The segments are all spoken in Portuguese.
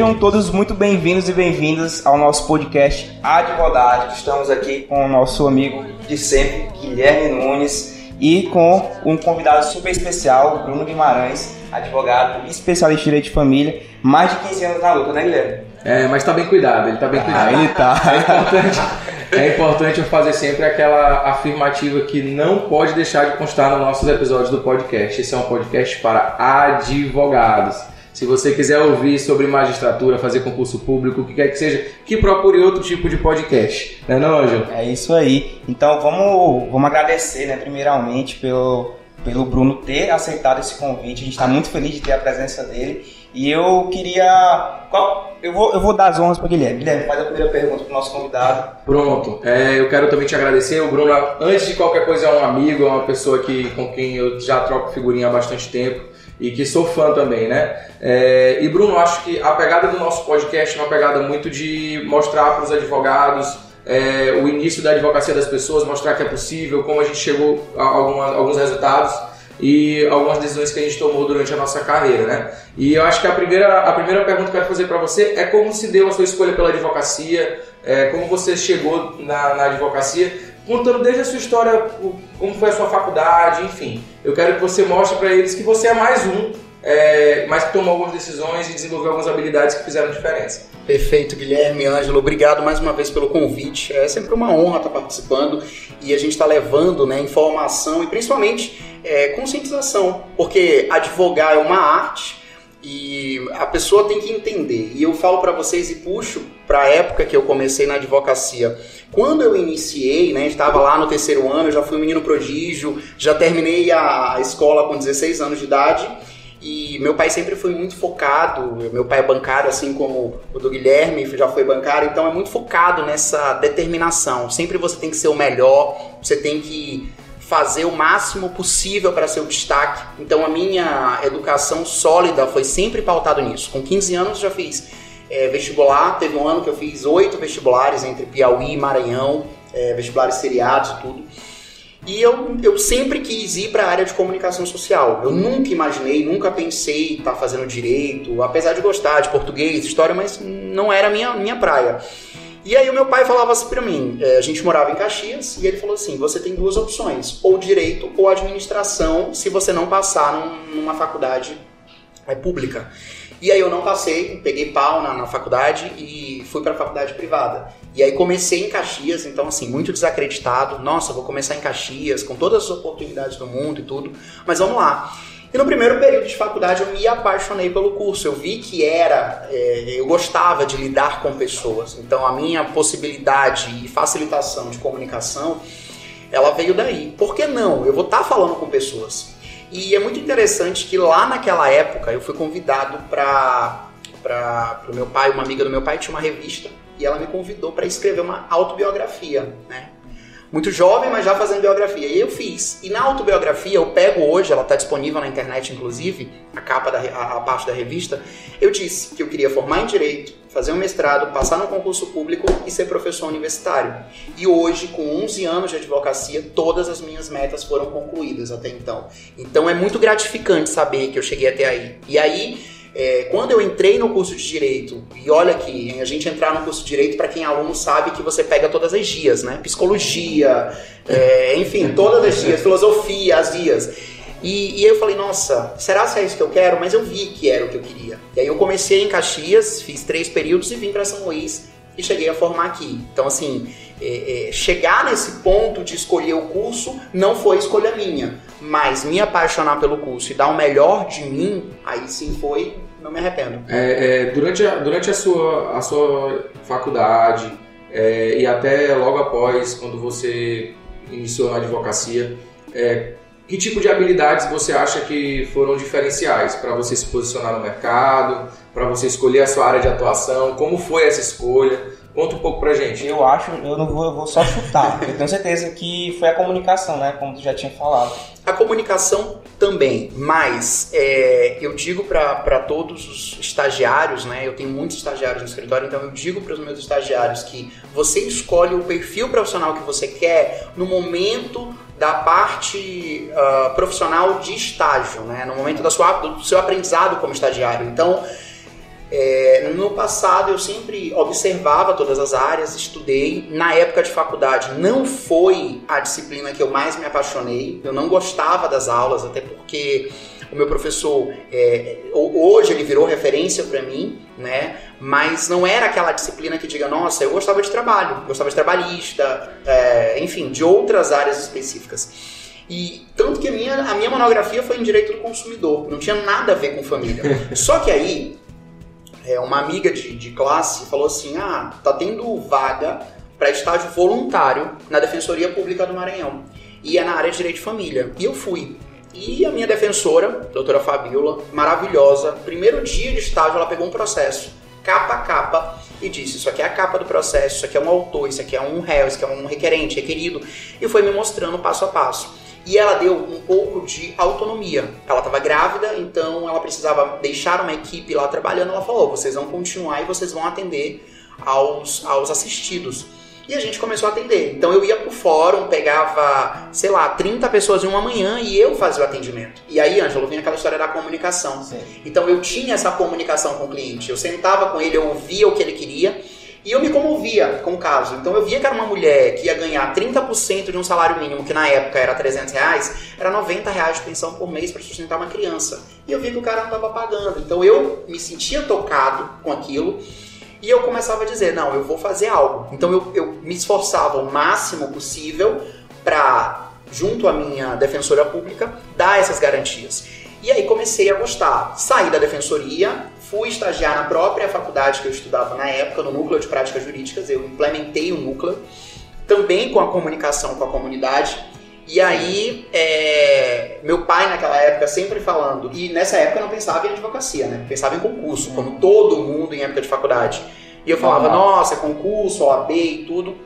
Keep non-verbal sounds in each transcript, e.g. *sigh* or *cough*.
Sejam todos muito bem-vindos e bem-vindas ao nosso podcast Advogado. Estamos aqui com o nosso amigo de sempre, Guilherme Nunes, e com um convidado super especial, Bruno Guimarães, advogado especialista em direito de família, mais de 15 anos na luta, né, Guilherme? É, mas tá bem cuidado, ele tá bem cuidado. Ah, ele tá. *laughs* É importante, é importante eu fazer sempre aquela afirmativa que não pode deixar de constar nos nossos episódios do podcast. Esse é um podcast para advogados. Se você quiser ouvir sobre magistratura, fazer concurso público, o que quer que seja, que procure outro tipo de podcast. Não é não, Ângelo? É isso aí. Então vamos, vamos agradecer, né, primeiramente, pelo, pelo Bruno ter aceitado esse convite. A gente está muito feliz de ter a presença dele. E eu queria. Qual, eu, vou, eu vou dar as honras para Guilherme. Guilherme, faz a primeira pergunta para o nosso convidado. Pronto. É, eu quero também te agradecer. O Bruno, antes de qualquer coisa, é um amigo, é uma pessoa que, com quem eu já troco figurinha há bastante tempo e que sou fã também, né? É, e Bruno, acho que a pegada do nosso podcast é uma pegada muito de mostrar para os advogados é, o início da advocacia das pessoas, mostrar que é possível, como a gente chegou a alguma, alguns resultados e algumas decisões que a gente tomou durante a nossa carreira, né? E eu acho que a primeira, a primeira pergunta que eu quero fazer para você é como se deu a sua escolha pela advocacia, é, como você chegou na, na advocacia, contando desde a sua história, como foi a sua faculdade, enfim. Eu quero que você mostre para eles que você é mais um, é, mas que tomou algumas decisões e desenvolveu algumas habilidades que fizeram diferença. Perfeito, Guilherme, Ângelo, obrigado mais uma vez pelo convite. É sempre uma honra estar participando e a gente está levando né, informação e principalmente é, conscientização, porque advogar é uma arte e a pessoa tem que entender. E eu falo para vocês e puxo para a época que eu comecei na advocacia. Quando eu iniciei, né, estava lá no terceiro ano, já fui um menino prodígio, já terminei a escola com 16 anos de idade. E meu pai sempre foi muito focado, meu pai é bancário, assim como o do Guilherme já foi bancário, então é muito focado nessa determinação. Sempre você tem que ser o melhor, você tem que fazer o máximo possível para ser o destaque. Então a minha educação sólida foi sempre pautado nisso. Com 15 anos já fiz é, vestibular, teve um ano que eu fiz oito vestibulares entre Piauí e Maranhão, é, vestibulares seriados e tudo. E eu, eu sempre quis ir para a área de comunicação social. Eu nunca imaginei, nunca pensei estar tá fazendo direito, apesar de gostar de português, história, mas não era minha minha praia. E aí o meu pai falava assim para mim, é, a gente morava em Caxias, e ele falou assim, você tem duas opções, ou direito ou administração, se você não passar num, numa faculdade é, pública. E aí eu não passei, peguei pau na, na faculdade e fui para a faculdade privada. E aí comecei em Caxias, então assim, muito desacreditado. Nossa, vou começar em Caxias, com todas as oportunidades do mundo e tudo. Mas vamos lá. E no primeiro período de faculdade eu me apaixonei pelo curso. Eu vi que era, é, eu gostava de lidar com pessoas. Então a minha possibilidade e facilitação de comunicação, ela veio daí. Por que não? Eu vou estar tá falando com pessoas. E é muito interessante que lá naquela época eu fui convidado para para o meu pai, uma amiga do meu pai tinha uma revista e ela me convidou para escrever uma autobiografia, né? Muito jovem, mas já fazendo biografia. E eu fiz. E na autobiografia, eu pego hoje, ela está disponível na internet, inclusive, a capa da a, a, parte da revista. Eu disse que eu queria formar em direito, fazer um mestrado, passar no concurso público e ser professor universitário. E hoje, com 11 anos de advocacia, todas as minhas metas foram concluídas até então. Então é muito gratificante saber que eu cheguei até aí. E aí é, quando eu entrei no curso de Direito, e olha que a gente entrar no curso de Direito, para quem é aluno sabe que você pega todas as dias, né? Psicologia, é, enfim, todas as dias, filosofia, as dias. E, e eu falei, nossa, será que é isso que eu quero? Mas eu vi que era o que eu queria. E aí eu comecei em Caxias, fiz três períodos e vim para São Luís e cheguei a formar aqui. Então, assim, é, é, chegar nesse ponto de escolher o curso não foi escolha minha, mas me apaixonar pelo curso e dar o melhor de mim, aí sim foi, não me arrependo. É, é durante a, durante a, sua, a sua faculdade é, e até logo após, quando você iniciou na advocacia, é, que tipo de habilidades você acha que foram diferenciais para você se posicionar no mercado, para você escolher a sua área de atuação? Como foi essa escolha? Conta um pouco pra gente. Eu acho, eu não vou, eu vou só chutar. eu tenho certeza que foi a comunicação, né? Como tu já tinha falado. A comunicação também, mas é, eu digo para todos os estagiários, né? Eu tenho muitos estagiários no escritório, então eu digo para os meus estagiários que você escolhe o perfil profissional que você quer no momento da parte uh, profissional de estágio, né? No momento da sua, do seu aprendizado como estagiário. Então, É, no passado eu sempre observava todas as áreas, estudei. Na época de faculdade não foi a disciplina que eu mais me apaixonei. Eu não gostava das aulas, até porque o meu professor é, hoje ele virou referência para mim, né? Mas não era aquela disciplina que diga, nossa, eu gostava de trabalho, gostava de trabalhista, é, enfim, de outras áreas específicas. E tanto que a minha, a minha monografia foi em direito do consumidor, não tinha nada a ver com família. *laughs* Só que aí é, uma amiga de, de classe falou assim: ah, tá tendo vaga para estágio voluntário na Defensoria Pública do Maranhão. E é na área de direito de família. E eu fui. E a minha defensora, doutora Fabiola, maravilhosa, primeiro dia de estágio, ela pegou um processo, capa a capa, e disse: Isso aqui é a capa do processo, isso aqui é um autor, isso aqui é um réu, isso aqui é um requerente, requerido. E foi me mostrando passo a passo e ela deu um pouco de autonomia. Ela estava grávida, então ela precisava deixar uma equipe lá trabalhando. Ela falou: vocês vão continuar e vocês vão atender aos, aos assistidos. E a gente começou a atender. Então eu ia pro fórum, pegava, sei lá, 30 pessoas em uma manhã e eu fazia o atendimento. E aí, Ângelo, vinha aquela história da comunicação. Sim. Então eu tinha essa comunicação com o cliente. Eu sentava com ele, eu ouvia o que ele queria e eu me comovia com o caso. Então eu via que era uma mulher que ia ganhar 30% de um salário mínimo, que na época era 300 reais, era 90 reais de pensão por mês para sustentar uma criança. E eu vi que o cara não estava pagando. Então eu me sentia tocado com aquilo. E eu começava a dizer, não, eu vou fazer algo. Então eu, eu me esforçava o máximo possível para, junto à minha defensora pública, dar essas garantias. E aí comecei a gostar. Saí da defensoria, fui estagiar na própria faculdade que eu estudava na época, no Núcleo de Práticas Jurídicas, eu implementei o núcleo, também com a comunicação com a comunidade. E aí, é, meu pai naquela época sempre falando, e nessa época eu não pensava em advocacia, né? Pensava em concurso, como todo mundo em época de faculdade. E eu falava, nossa, concurso, OAB e tudo.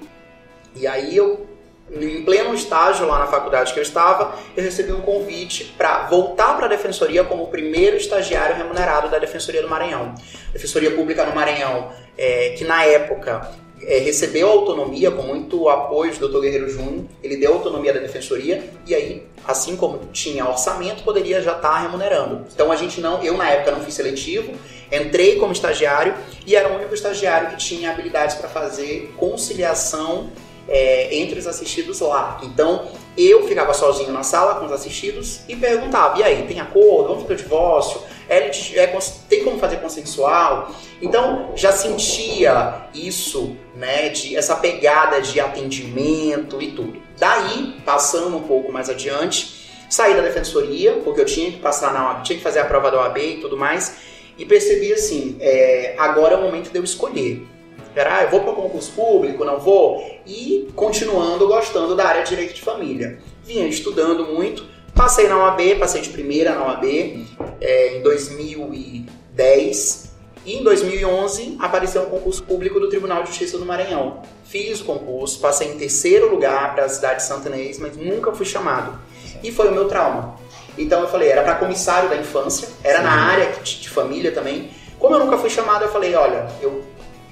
E aí eu em pleno estágio lá na faculdade que eu estava, eu recebi um convite para voltar para a defensoria como o primeiro estagiário remunerado da Defensoria do Maranhão. Defensoria Pública no Maranhão, é, que na época é, recebeu autonomia com muito apoio do Dr. Guerreiro Júnior, ele deu autonomia da defensoria e aí, assim como tinha orçamento, poderia já estar tá remunerando. Então a gente não, eu na época não fiz seletivo, entrei como estagiário e era o único estagiário que tinha habilidades para fazer conciliação é, entre os assistidos lá. Então eu ficava sozinho na sala com os assistidos e perguntava: e aí, tem acordo? Vamos para o divórcio? É, é, tem como fazer consensual? Então já sentia isso, né, de essa pegada de atendimento e tudo. Daí, passando um pouco mais adiante, saí da defensoria, porque eu tinha que passar na OAB, tinha que fazer a prova da OAB e tudo mais, e percebi assim: é, agora é o momento de eu escolher era, ah, eu vou para o concurso público, não vou? E continuando gostando da área de direito de família. Vinha estudando muito, passei na OAB, passei de primeira na OAB é, em 2010. E em 2011 apareceu um concurso público do Tribunal de Justiça do Maranhão. Fiz o concurso, passei em terceiro lugar para a cidade de Santa Inês, mas nunca fui chamado. E foi o meu trauma. Então eu falei, era para comissário da infância, era Sim. na área de, de família também. Como eu nunca fui chamado, eu falei, olha, eu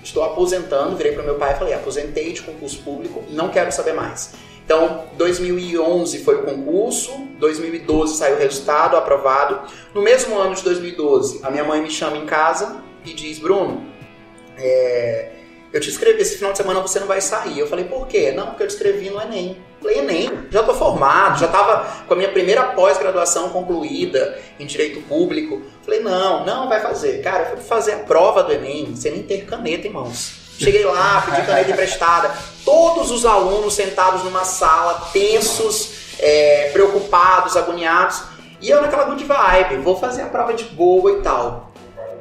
estou aposentando, virei para meu pai e falei, aposentei de concurso público, não quero saber mais. Então, 2011 foi o concurso, 2012 saiu o resultado, aprovado. No mesmo ano de 2012, a minha mãe me chama em casa e diz, Bruno, é, eu te escrevi, esse final de semana você não vai sair. Eu falei, por quê? Não, porque eu te escrevi no Enem. Falei, Enem, já tô formado, já tava com a minha primeira pós-graduação concluída em Direito Público. Falei, não, não vai fazer. Cara, eu fui fazer a prova do Enem, sem nem ter caneta em mãos. Cheguei lá, *laughs* pedi caneta emprestada. Todos os alunos sentados numa sala, tensos, é, preocupados, agoniados. E eu naquela good vibe, vou fazer a prova de boa e tal.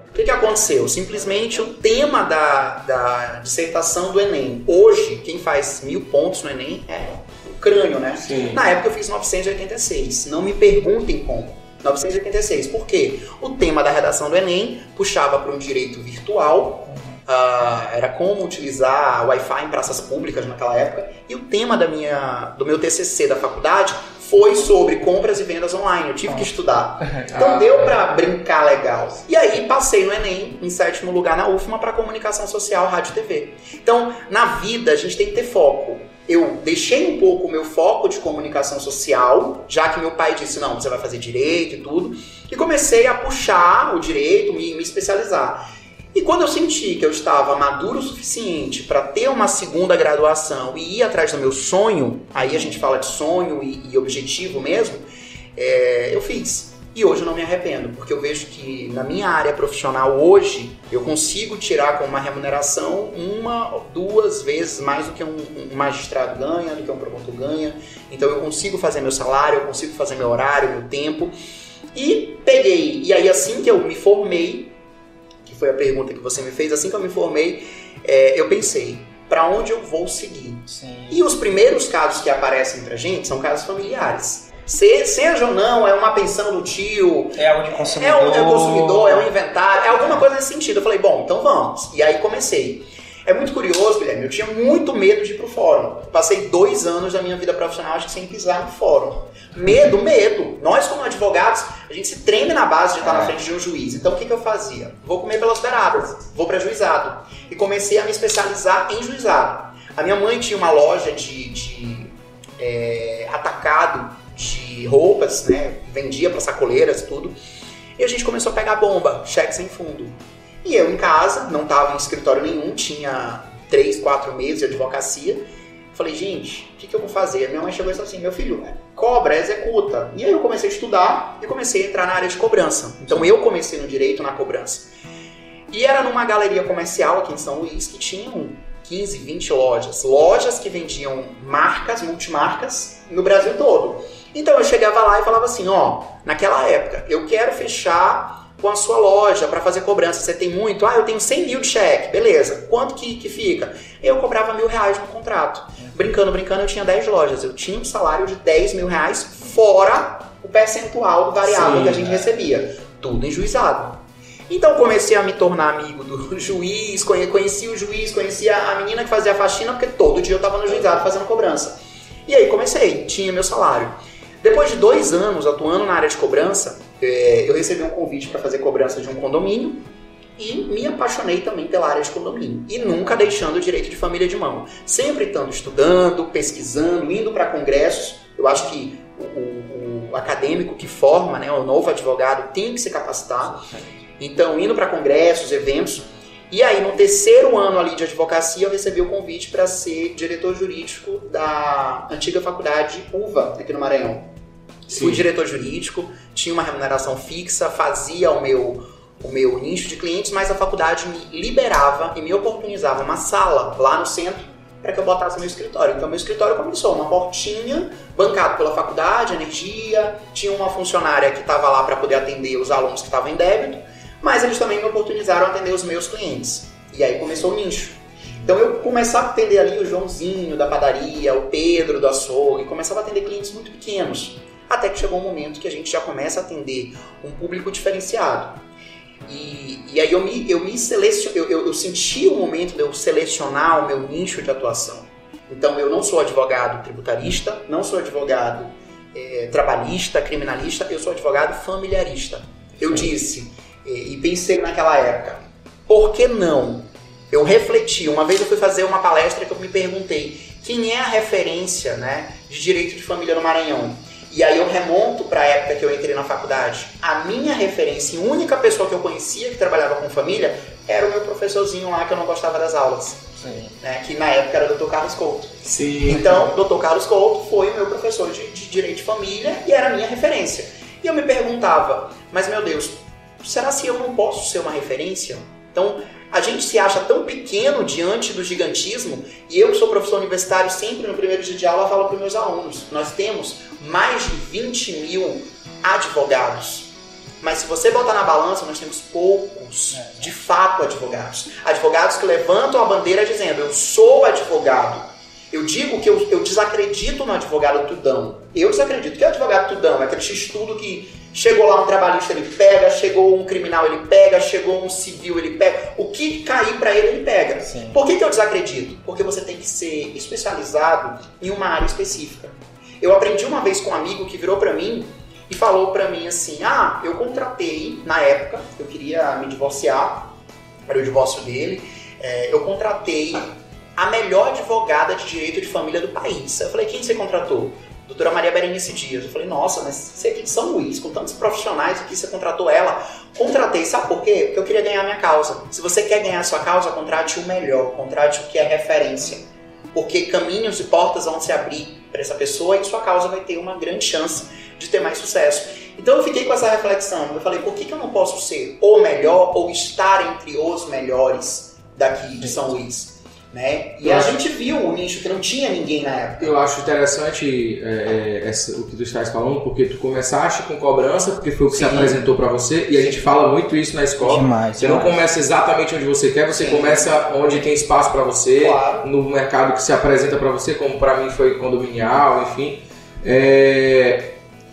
O que, que aconteceu? Simplesmente o tema da, da dissertação do Enem. Hoje, quem faz mil pontos no Enem é crânio, né? Sim. Na época eu fiz 986. Não me perguntem como. 986. Por quê? O tema da redação do Enem puxava para um direito virtual, uh, era como utilizar Wi-Fi em praças públicas naquela época, e o tema da minha, do meu TCC da faculdade foi sobre compras e vendas online. Eu tive que estudar. *laughs* Então deu para brincar legal. E aí passei no Enem, em sétimo lugar na UFMA, para comunicação social, rádio e TV. Então, na vida, a gente tem que ter foco eu deixei um pouco o meu foco de comunicação social, já que meu pai disse, não, você vai fazer direito e tudo, e comecei a puxar o direito, me, me especializar. E quando eu senti que eu estava maduro o suficiente para ter uma segunda graduação e ir atrás do meu sonho, aí a gente fala de sonho e, e objetivo mesmo, é, eu fiz. E hoje eu não me arrependo, porque eu vejo que na minha área profissional hoje eu consigo tirar com uma remuneração uma ou duas vezes mais do que um, um magistrado ganha, do que um promotor ganha. Então eu consigo fazer meu salário, eu consigo fazer meu horário, meu tempo. E peguei, e aí assim que eu me formei, que foi a pergunta que você me fez, assim que eu me formei, é, eu pensei, para onde eu vou seguir? Sim. E os primeiros casos que aparecem pra gente são casos familiares. Se, seja ou não, é uma pensão do tio. É algo de consumidor. É um, é um consumidor, é um inventário, é alguma coisa nesse sentido. Eu falei, bom, então vamos. E aí comecei. É muito curioso, Guilherme, eu tinha muito medo de ir pro fórum. Passei dois anos da minha vida profissional acho que sem pisar no fórum. Medo, medo. Nós, como advogados, a gente se treme na base de estar é. na frente de um juiz. Então, o que, que eu fazia? Vou comer pelas beiradas, vou para juizado. E comecei a me especializar em juizado. A minha mãe tinha uma loja de, de é, atacado roupas, né? Vendia para sacoleiras tudo. E a gente começou a pegar bomba, cheque sem fundo. E eu em casa, não estava em escritório nenhum, tinha três, quatro meses de advocacia. Falei, gente, o que, que, eu vou fazer? Minha mãe chegou e falou assim: meu filho, cobra, executa. E aí eu comecei a estudar e comecei a entrar na área de cobrança. Então eu comecei no direito na cobrança. E era numa galeria comercial aqui em São Luís que tinham 15, 20 lojas. Lojas que vendiam marcas, multimarcas, no Brasil todo. Então eu chegava lá e falava assim: ó, naquela época, eu quero fechar com a sua loja para fazer cobrança. Você tem muito? Ah, eu tenho 100 mil de cheque. Beleza. Quanto que, que fica? Eu cobrava mil reais no contrato. Brincando, brincando, eu tinha 10 lojas. Eu tinha um salário de 10 mil reais fora o percentual do variável Sim, que a gente é. recebia. Tudo enjuizado. Então comecei a me tornar amigo do *laughs* juiz, conheci o juiz, conhecia a menina que fazia a faxina, porque todo dia eu estava no juizado fazendo cobrança. E aí comecei, tinha meu salário. Depois de dois anos atuando na área de cobrança, é, eu recebi um convite para fazer cobrança de um condomínio e me apaixonei também pela área de condomínio. E nunca deixando o direito de família de mão. Sempre estando estudando, pesquisando, indo para congressos. Eu acho que o, o, o, acadêmico que forma, né, o novo advogado, tem que se capacitar. Então, indo para congressos, eventos. E aí, no terceiro ano ali de advocacia, eu recebi o convite para ser diretor jurídico da antiga faculdade UVA, aqui no Maranhão. Sim. Fui diretor jurídico, tinha uma remuneração fixa, fazia o meu, o meu nicho de clientes, mas a faculdade me liberava e me oportunizava uma sala lá no centro para que eu botasse meu escritório. Então, meu escritório começou uma portinha, bancado pela faculdade, energia, tinha uma funcionária que estava lá para poder atender os alunos que estavam em débito, mas eles também me oportunizaram atender os meus clientes. E aí começou o nicho. Então eu começava a atender ali o Joãozinho da padaria, o Pedro do açougue, começava a atender clientes muito pequenos até que chegou um momento que a gente já começa a atender um público diferenciado. E, e aí eu me, eu me seleciono, eu, eu, eu senti o momento de eu selecionar o meu nicho de atuação. Então eu não sou advogado tributarista, não sou advogado é, trabalhista, criminalista, eu sou advogado familiarista. Eu disse e, e pensei naquela época, por que não? Eu refleti, uma vez eu fui fazer uma palestra que eu me perguntei quem é a referência né, de direito de família no Maranhão. E aí eu remonto para a época que eu entrei na faculdade. A minha referência, a única pessoa que eu conhecia que trabalhava com família, era o meu professorzinho lá que eu não gostava das aulas. Sim. Né, que na época era o Dr. Carlos Couto. Sim. Então, o Dr. Carlos Couto foi o meu professor de, de Direito de Família e era a minha referência. E eu me perguntava, mas meu Deus, será se eu não posso ser uma referência? Então, a gente se acha tão pequeno diante do gigantismo, e eu que sou professor universitário, sempre no primeiro dia de aula falo para os meus alunos, nós temos mais de 20 mil advogados. Mas se você botar na balança, nós temos poucos, de fato, advogados. Advogados que levantam a bandeira dizendo, eu sou advogado. Eu digo que eu, eu desacredito no advogado tudão. Eu desacredito. que é advogado tudão? É aquele estudo que Chegou lá um trabalhista, ele pega. Chegou um criminal, ele pega. Chegou um civil, ele pega. O que cair para ele, ele pega. Sim. Por que, que eu desacredito? Porque você tem que ser especializado em uma área específica. Eu aprendi uma vez com um amigo que virou para mim e falou para mim assim: Ah, eu contratei, na época, eu queria me divorciar, era o divórcio dele, é, eu contratei a melhor advogada de direito de família do país. Eu falei: Quem você contratou? Doutora Maria Berenice Dias. Eu falei, nossa, mas você aqui de São Luís, com tantos profissionais aqui, você contratou ela. Contratei, sabe por quê? Porque eu queria ganhar minha causa. Se você quer ganhar a sua causa, contrate o melhor, contrate o que é referência. Porque caminhos e portas vão se abrir para essa pessoa e sua causa vai ter uma grande chance de ter mais sucesso. Então eu fiquei com essa reflexão. Eu falei, por que, que eu não posso ser o melhor ou estar entre os melhores daqui de São Luís? Né? E Eu a acho- gente viu o nicho que não tinha ninguém na época. Eu acho interessante é, é, essa- o que tu estás falando, porque tu começaste com cobrança, porque foi o que se Sim. apresentou para você, e a gente fala muito isso na escola. Demais, Você não demais. começa exatamente onde você quer, você Sim. começa onde tem espaço para você, Claro. no mercado que se apresenta para você, como para mim foi condominial, enfim. É,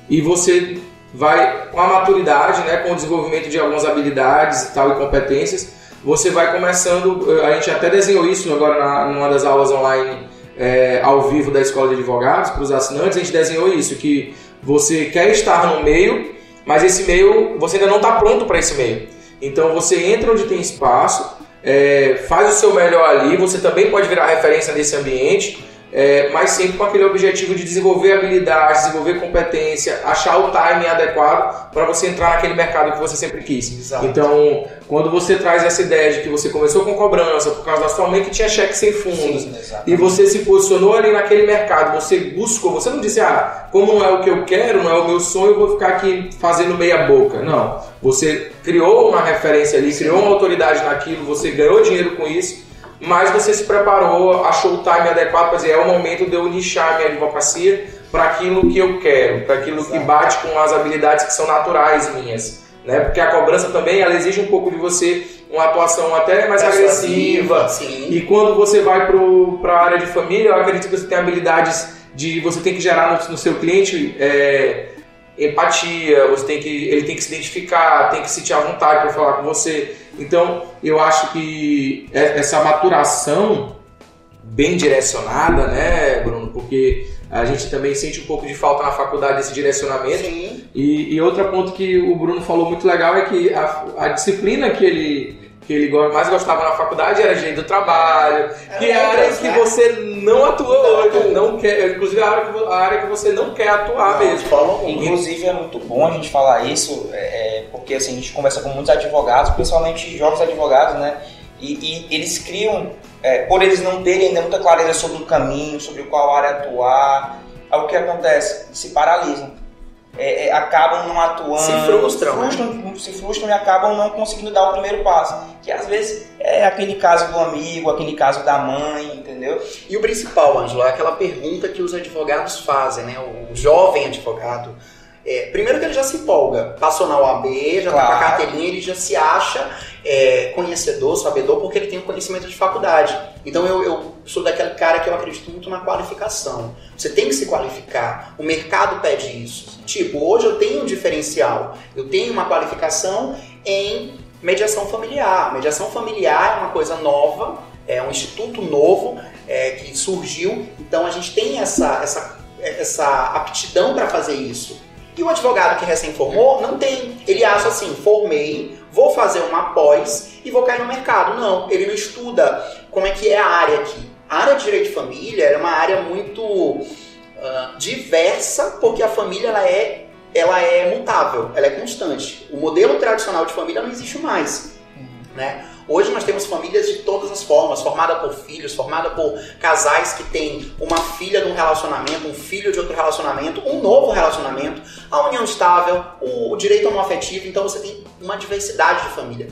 e você vai com a maturidade, né, com o desenvolvimento de algumas habilidades e tal e competências, você vai começando. A gente até desenhou isso agora na, numa das aulas online é, ao vivo da escola de advogados para os assinantes. A gente desenhou isso que você quer estar no meio, mas esse meio você ainda não está pronto para esse meio. Então você entra onde tem espaço, é, faz o seu melhor ali. Você também pode virar referência nesse ambiente. É, mas sempre com aquele objetivo de desenvolver habilidades, desenvolver competência, achar o timing adequado para você entrar naquele mercado que você sempre quis. Exato. Então, quando você traz essa ideia de que você começou com cobrança por causa da sua mãe que tinha cheque sem fundos, Sim, e você se posicionou ali naquele mercado, você buscou, você não disse, ah, como não é o que eu quero, não é o meu sonho, eu vou ficar aqui fazendo meia boca. Não. Você criou uma referência ali, criou uma autoridade naquilo, você ganhou dinheiro com isso, mas você se preparou, achou o time adequado para dizer, é o momento de eu nichar minha advocacia para aquilo que eu quero, para aquilo que Exato. bate com as habilidades que são naturais minhas. Né? Porque a cobrança também ela exige um pouco de você uma atuação até mais agressiva, e quando você vai para a área de família, eu acredito que você tem habilidades de você tem que gerar no, no seu cliente é, empatia, você tem que ele tem que se identificar, tem que sentir à vontade para falar com você. Então, eu acho que é- essa maturação bem direcionada, né, Bruno? Porque a gente também sente um pouco de falta na faculdade desse direcionamento. Sim. E, e outro ponto que o Bruno falou muito legal é que a, a disciplina que ele, que ele mais gostava na faculdade era direito do trabalho, que é a área que né? você não atua hoje, não quer, inclusive a área que, a área que você não quer atuar Não, mesmo. alguma. Inclusive é muito bom a gente falar isso, é, é, porque assim, a gente conversa com muitos advogados, principalmente jovens advogados, né? E, e eles criam, é, por eles não terem ainda muita clareza sobre o caminho, sobre qual área atuar, aí o que acontece? Se paralisam. É, é, acabam não atuando, Se frustram, né? frustram, se frustram e acabam não conseguindo dar o primeiro passo. Que às vezes é aquele caso do amigo, aquele caso da mãe, entendeu? E o principal, Ângelo, é aquela pergunta que os advogados fazem, né? O jovem advogado. É, primeiro que ele já se empolga, passou na OAB, já tá com a Claro. carteirinha, ele já se acha é, conhecedor, sabedor, porque ele tem o conhecimento de faculdade. Então eu, eu sou daquele cara que eu acredito muito na qualificação. Você tem que se qualificar, o mercado pede isso. Tipo, hoje eu tenho um diferencial, eu tenho uma qualificação em mediação familiar. Mediação familiar é uma coisa nova, é um instituto novo é, que surgiu, então a gente tem essa, essa, essa aptidão para fazer isso. E o advogado que recém-formou não tem. Ele acha assim: formei, vou fazer uma pós e vou cair no mercado. Não, ele não estuda como é que é a área aqui. A área de direito de família é uma área muito ah, diversa, porque a família ela é, ela é mutável, ela é constante. O modelo tradicional de família não existe mais. Né? Hoje nós temos famílias de todas as formas, formada por filhos, formada por casais que têm uma filha de um relacionamento, um filho de outro relacionamento, um novo relacionamento, a união estável, o direito homoafetivo, então você tem uma diversidade de família.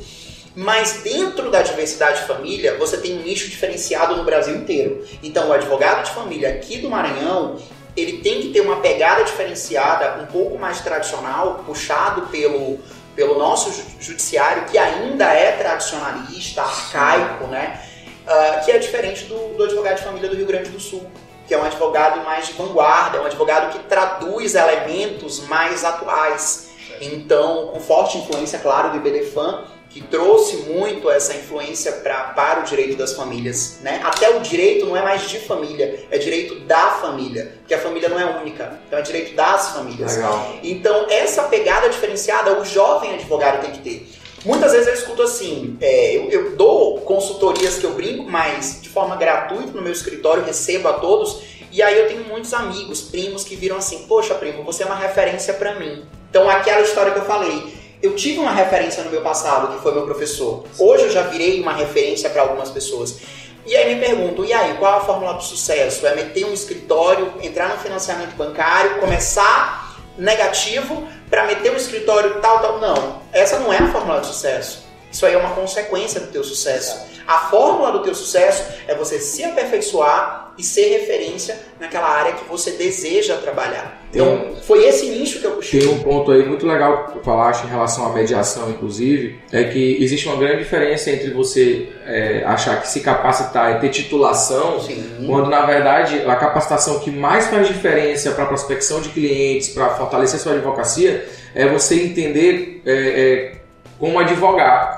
Mas dentro da diversidade de família, você tem um nicho diferenciado no Brasil inteiro. Então o advogado de família aqui do Maranhão, ele tem que ter uma pegada diferenciada, um pouco mais tradicional, puxado pelo pelo nosso ju- judiciário, que ainda é tradicionalista, arcaico, né? Ah, que é diferente do, do advogado de família do Rio Grande do Sul, que é um advogado mais de vanguarda, é um advogado que traduz elementos mais atuais. Então, com forte influência, claro, do IBDFAN, que trouxe muito essa influência pra, para o direito das famílias. Né? Até o direito não é mais de família, é direito da família, porque a família não é única, então é direito das famílias. Legal. Então, essa pegada diferenciada, o jovem advogado tem que ter. Muitas vezes eu escuto assim, é, eu, eu dou consultorias que eu brinco, mas de forma gratuita no meu escritório, recebo a todos, E aí eu tenho muitos amigos, primos que viram assim: "Poxa, primo, você é uma referência para mim". Então aquela história que eu falei, eu tive uma referência no meu passado, que foi meu professor. Hoje eu já virei uma referência para algumas pessoas. E aí me pergunto, e aí, qual a fórmula do sucesso? É meter um escritório, entrar no financiamento bancário, começar negativo para meter um escritório tal, tal. Não, essa não é a fórmula do sucesso. Isso aí é uma consequência do teu sucesso. A fórmula do teu sucesso é você se aperfeiçoar e ser referência naquela área que você deseja trabalhar. Então, foi esse nicho que eu puxei. Tem um ponto aí muito legal que tu falaste em relação à mediação, inclusive, é que existe uma grande diferença entre você é, achar que se capacitar e ter titulação, Sim. quando na verdade a capacitação que mais faz diferença para a prospecção de clientes, para fortalecer sua advocacia, é você entender é, é, como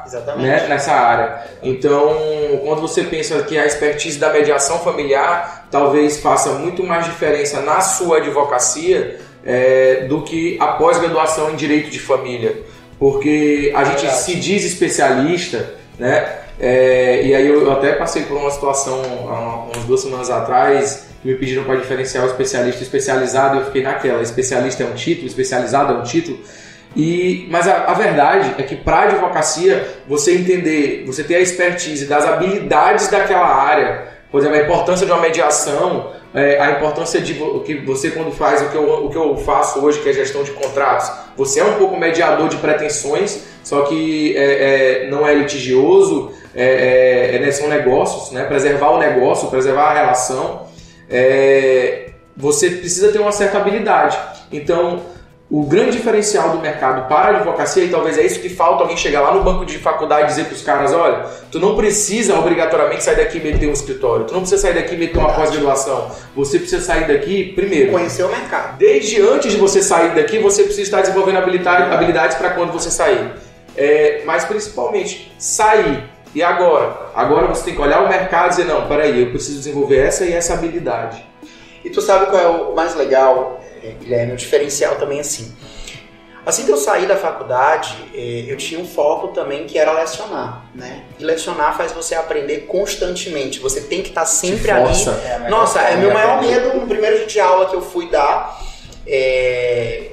Exatamente. né, nessa área. Então, quando você pensa que a expertise da mediação familiar talvez faça muito mais diferença na sua advocacia é, do que a pós-graduação em direito de família, porque a gente Verdade. se diz especialista, né? É, e aí eu até passei por uma situação há umas duas semanas atrás que me pediram para diferenciar o especialista e o especializado. Eu fiquei naquela. Especialista é um título, especializado é um título. E, mas a, a verdade é que para a advocacia, você entender, você ter a expertise das habilidades daquela área, por exemplo, a importância de uma mediação, é, a importância de vo- que você quando faz o que, eu, o que eu faço hoje, que é gestão de contratos, você é um pouco mediador de pretensões, só que é, é, não é litigioso, é, é, é, são negócios, né? preservar o negócio, preservar a relação, você precisa ter uma certa habilidade. Então, o grande diferencial do mercado para a advocacia, e talvez é isso que falta alguém chegar lá no banco de faculdade e dizer para os caras: olha, tu não precisa obrigatoriamente sair daqui e meter um escritório, tu não precisa sair daqui e meter uma pós-graduação. Você precisa sair daqui, primeiro, Conhecer o mercado. desde antes de você sair daqui, você precisa estar desenvolvendo habilidade- habilidades para quando você sair. É, mas principalmente, sair. E agora? Agora você tem que olhar o mercado e dizer, não, peraí, eu preciso desenvolver essa e essa habilidade. E tu sabe qual é o mais legal, Guilherme? O diferencial também assim. Assim que eu saí da faculdade, eh, eu tinha um foco também que era lecionar, né? E lecionar faz você aprender constantemente. Você tem que estar sempre ali. É, Nossa, é forma meu maior medo no primeiro dia de aula que eu fui dar. é,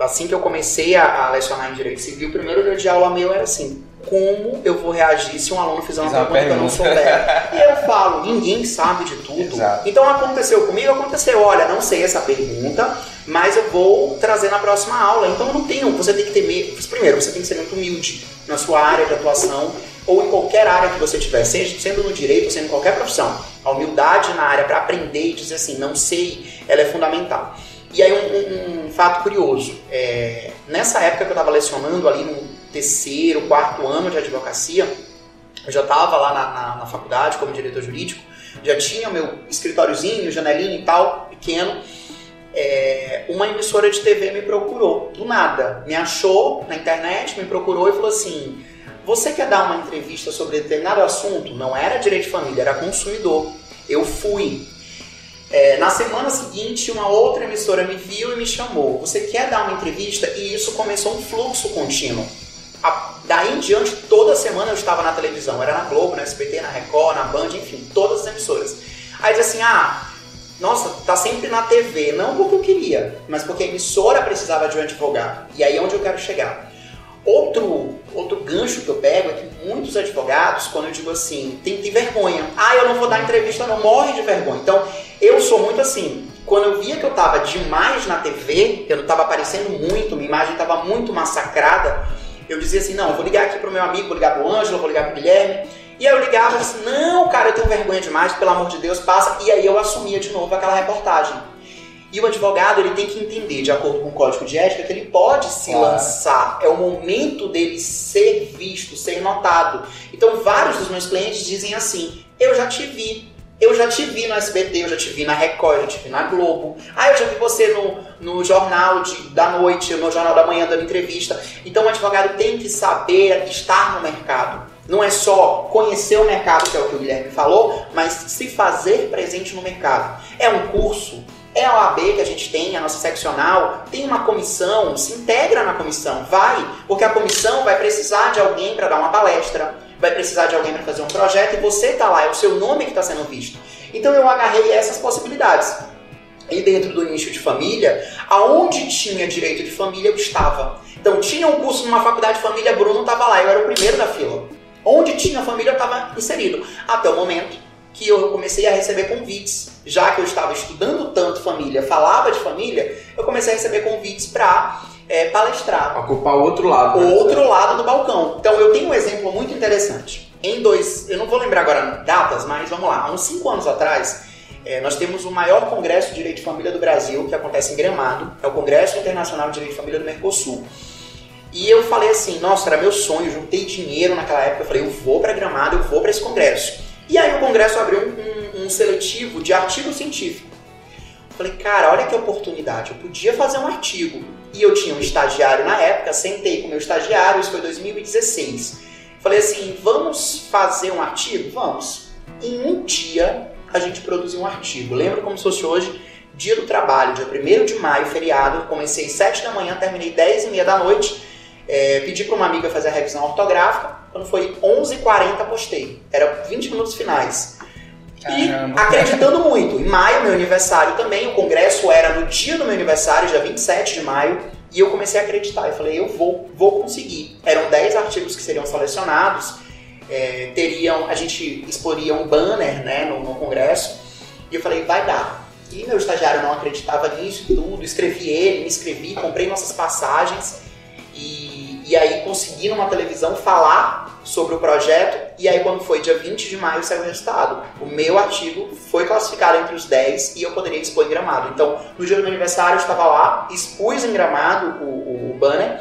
assim que eu comecei a, a lecionar em Direito Civil, o primeiro dia de aula meu era assim: como eu vou reagir se um aluno fizer uma uma pergunta que eu não souber? E eu falo: ninguém sabe de tudo. Exato. Então aconteceu comigo, aconteceu. Olha, não sei essa pergunta, mas eu vou trazer na próxima aula. Então não tenho, você tem que ter medo. Primeiro, você tem que ser muito humilde na sua área de atuação ou em qualquer área que você tiver, seja sendo no direito sendo em qualquer profissão. A humildade na área para aprender e dizer assim, não sei, ela é fundamental. E aí um, um- um fato curioso, é, nessa época que eu estava lecionando ali no terceiro, quarto ano de advocacia, eu já estava lá na, na- na faculdade como diretor jurídico, já tinha meu escritóriozinho, janelinha e tal, pequeno. É, uma emissora de TV me procurou, do nada. Me achou na internet, me procurou e falou assim: Você quer dar uma entrevista sobre determinado assunto? Não era direito de família, era consumidor. Eu fui. É, na semana seguinte, uma outra emissora me viu e me chamou. Você quer dar uma entrevista? E isso começou um fluxo contínuo. A- daí em diante, toda semana eu estava na televisão. Era na Globo, na SBT, na Record, na Band, enfim, todas as emissoras. Aí diz assim: ah, nossa, tá sempre na TV. Não porque eu queria, mas porque a emissora precisava de um advogado. E aí é onde eu quero chegar. Outro, outro gancho que eu pego é que muitos advogados, quando eu digo assim, tem, tem vergonha. Ah, eu não vou dar entrevista, não morre de vergonha. Então, eu sou muito assim. Quando eu via que eu tava demais na TV, eu não tava aparecendo muito, minha imagem tava muito massacrada, eu dizia assim, não, vou ligar aqui pro meu amigo, vou ligar pro Ângelo, vou ligar pro Guilherme. E aí eu ligava e disse, não, cara, eu tenho vergonha demais, pelo amor de Deus, passa. E aí eu assumia de novo aquela reportagem. E o advogado ele tem que entender, de acordo com o código de ética, que ele pode se Claro. lançar. É o momento dele ser visto, ser notado. Então, vários dos meus clientes dizem assim: Eu já te vi. Eu já te vi no SBT, eu já te vi na Record, eu já te vi na Globo. Ah, eu já vi você no, no jornal de, da noite, no jornal da manhã dando entrevista. Então, o advogado tem que saber estar no mercado. Não é só conhecer o mercado, que é o que o Guilherme falou, mas se fazer presente no mercado. É um curso, é a OAB que a gente tem, a nossa seccional, tem uma comissão, se integra na comissão, vai, porque a comissão vai precisar de alguém para dar uma palestra, vai precisar de alguém para fazer um projeto e você está lá, é o seu nome que está sendo visto. Então eu agarrei essas possibilidades. e dentro do nicho de família, aonde tinha direito de família eu estava. Então tinha um curso numa faculdade de família, Bruno estava lá, eu era o primeiro da fila. Onde tinha família eu estava inserido. Até o momento que eu comecei a receber convites, já que eu estava estudando tanto família, falava de família, eu comecei a receber convites para é, palestrar. Ocupar o outro lado. O né? outro lado do balcão. Então eu tenho um exemplo muito interessante. Em dois, eu não vou lembrar agora datas, mas vamos lá. Há uns cinco anos atrás, é, nós temos o maior congresso de direito de família do Brasil, que acontece em Gramado. É o Congresso Internacional de Direito de Família do Mercosul. E eu falei assim, nossa, era meu sonho, juntei dinheiro naquela época. Eu falei, eu vou para Gramado, eu vou para esse congresso. E aí o congresso abriu um, um, um seletivo de artigo científico. Eu falei, cara, olha que oportunidade. Eu podia fazer um artigo. E eu tinha um estagiário na época, sentei com meu estagiário, isso foi 2016. Falei assim, vamos fazer um artigo? Vamos. Em um dia a gente produziu um artigo. Lembro como se fosse hoje, dia do trabalho, dia 1 de maio, feriado. Comecei às 7 da manhã, terminei 10 e meia da noite. É, pedi para uma amiga fazer a revisão ortográfica. Quando foi 11h40, postei. Era 20 minutos finais. E acreditando muito. Em maio, meu aniversário também, o congresso era no dia do meu aniversário, dia 27 de maio, e eu comecei a acreditar. Eu falei, eu vou, vou conseguir. Eram 10 artigos que seriam selecionados, é, teriam, a gente exporia um banner né, no, no congresso, e eu falei, vai dar. E meu estagiário não acreditava nisso tudo, escrevi ele, me inscrevi, comprei nossas passagens, e, e aí consegui numa televisão falar sobre o projeto e aí quando foi dia 20 de maio saiu o resultado. O meu artigo foi classificado entre os 10 e eu poderia expor em Gramado. Então, no dia do meu aniversário eu estava lá, expus em Gramado o, o banner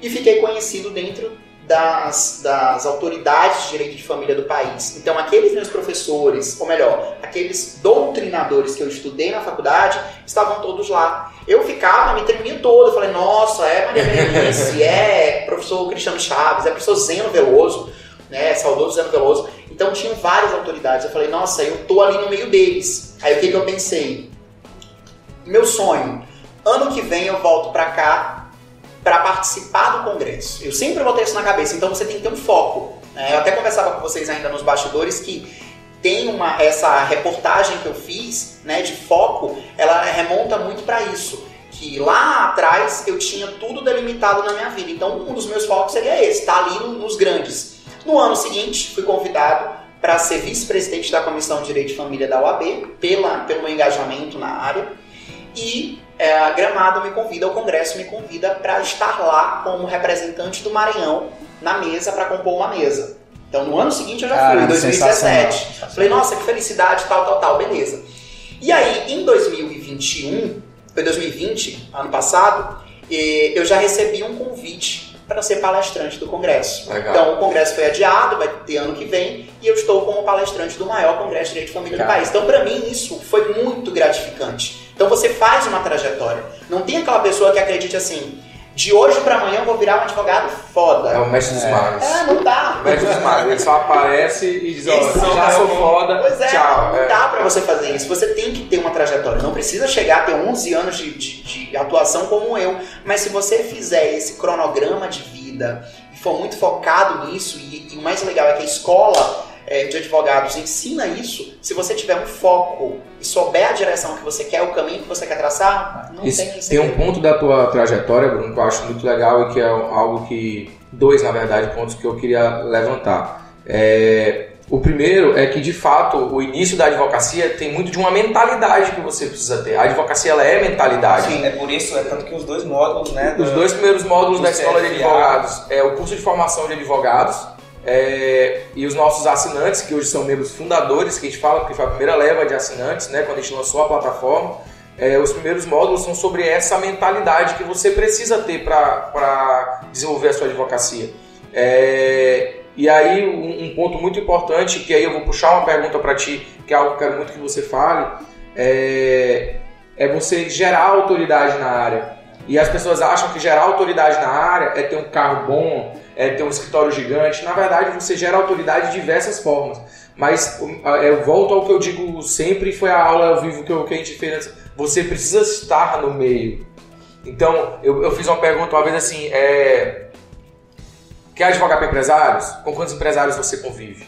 e fiquei conhecido dentro das, das autoridades de direito de família do país. Então, aqueles meus professores, ou melhor, aqueles doutrinadores que eu estudei na faculdade, estavam todos lá. Eu ficava, me tremia todo, eu falei, nossa, é Maria Berenice, é professor Cristiano Chaves, é professor Zeno Veloso, né, saudoso Zeno Veloso. Então, tinham várias autoridades. Eu falei, nossa, eu tô ali no meio deles. Aí, o que, que eu pensei? Meu sonho, ano que vem eu volto para cá para participar do congresso. Eu sempre botei isso na cabeça, então você tem que ter um foco. Né? Eu até conversava com vocês ainda nos bastidores que tem uma essa reportagem que eu fiz, né, de foco, ela remonta muito para isso, que lá atrás eu tinha tudo delimitado na minha vida. Então um dos meus focos seria esse, estar tá ali nos grandes. No ano seguinte, fui convidado para ser vice-presidente da Comissão de Direito de Família da UAB, pela, pelo meu engajamento na área. E é, a Gramado me convida, o Congresso me convida para estar lá como representante do Maranhão na mesa para compor uma mesa. Então no ano seguinte eu já fui, em 2017. Falei, nossa, que felicidade, tal, tal, tal, beleza. E aí, em 2021, foi 2020, ano passado, eu já recebi um convite para ser palestrante do Congresso. Legal. Então o Congresso foi adiado, vai ter ano que vem, e eu estou como palestrante do maior Congresso de Direito de Família Legal. do país. Então para mim isso foi muito gratificante. Então você faz uma trajetória. Não tem aquela pessoa que acredite assim, de hoje para amanhã eu vou virar um advogado foda. É o mestre dos magos. É, não dá. O mestre dos magos. Ele só aparece e diz, ó, oh, já sou foda, pois é, tchau. Não é. dá pra você fazer isso. Você tem que ter uma trajetória. Não precisa chegar a ter 11 anos de, de, de atuação como eu. Mas se você fizer esse cronograma de vida e for muito focado nisso, e, e o mais legal é que a escola é, de advogados ensina isso, se você tiver um foco e souber a direção que você quer, o caminho que você quer traçar, não isso, tem Tem um ponto da tua trajetória, Bruno, que eu acho muito legal e que é algo que. Dois, na verdade, pontos que eu queria levantar. É, o primeiro é que, de fato, o início da advocacia tem muito de uma mentalidade que você precisa ter. A advocacia ela é mentalidade. Sim, é por isso, é tanto que os dois módulos, né? Os dois primeiros módulos da escola de advogados é o curso de formação de advogados é, e os nossos assinantes, que hoje são membros fundadores, que a gente fala, porque foi a primeira leva de assinantes, né, quando a gente lançou a plataforma, é, os primeiros módulos são sobre essa mentalidade que você precisa ter para desenvolver a sua advocacia. É, e aí, um, um, ponto muito importante, que aí eu vou puxar uma pergunta para ti, que é algo que eu quero muito que você fale, é, é você gerar autoridade na área. E as pessoas acham que gerar autoridade na área é ter um carro bom, é ter um escritório gigante. Na verdade, você gera autoridade de diversas formas. Mas eu volto ao que eu digo sempre, foi a aula ao vivo que, eu, que a gente fez. Você precisa estar no meio. Então, eu, eu fiz uma pergunta uma vez assim: é, quer advogar para empresários? Com quantos empresários você convive?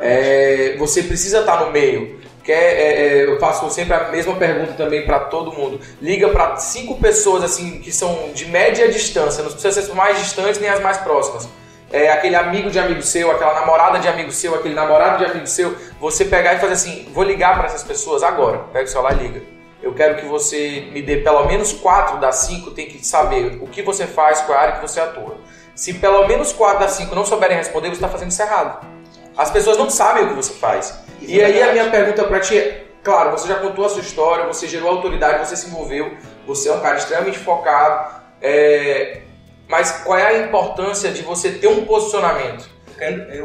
É, você precisa estar no meio. Quer, é, é, eu faço sempre a mesma pergunta também para todo mundo. Liga para cinco pessoas assim que são de média distância, não precisa ser as mais distantes nem as mais próximas. É, aquele amigo de amigo seu, aquela namorada de amigo seu, aquele namorado de amigo seu, você pegar e fazer assim, vou ligar para essas pessoas agora. Pega o celular e liga. Eu quero que você me dê pelo menos quatro das cinco, tem que saber o que você faz, qual é a área que você atua. Se pelo menos quatro das cinco não souberem responder, você está fazendo isso errado. As pessoas não sabem o que você faz. Isso e é aí a minha pergunta para ti é, claro, você já contou a sua história, você gerou autoridade, você se envolveu, você é um cara extremamente focado, é... mas qual é a importância de você ter um posicionamento?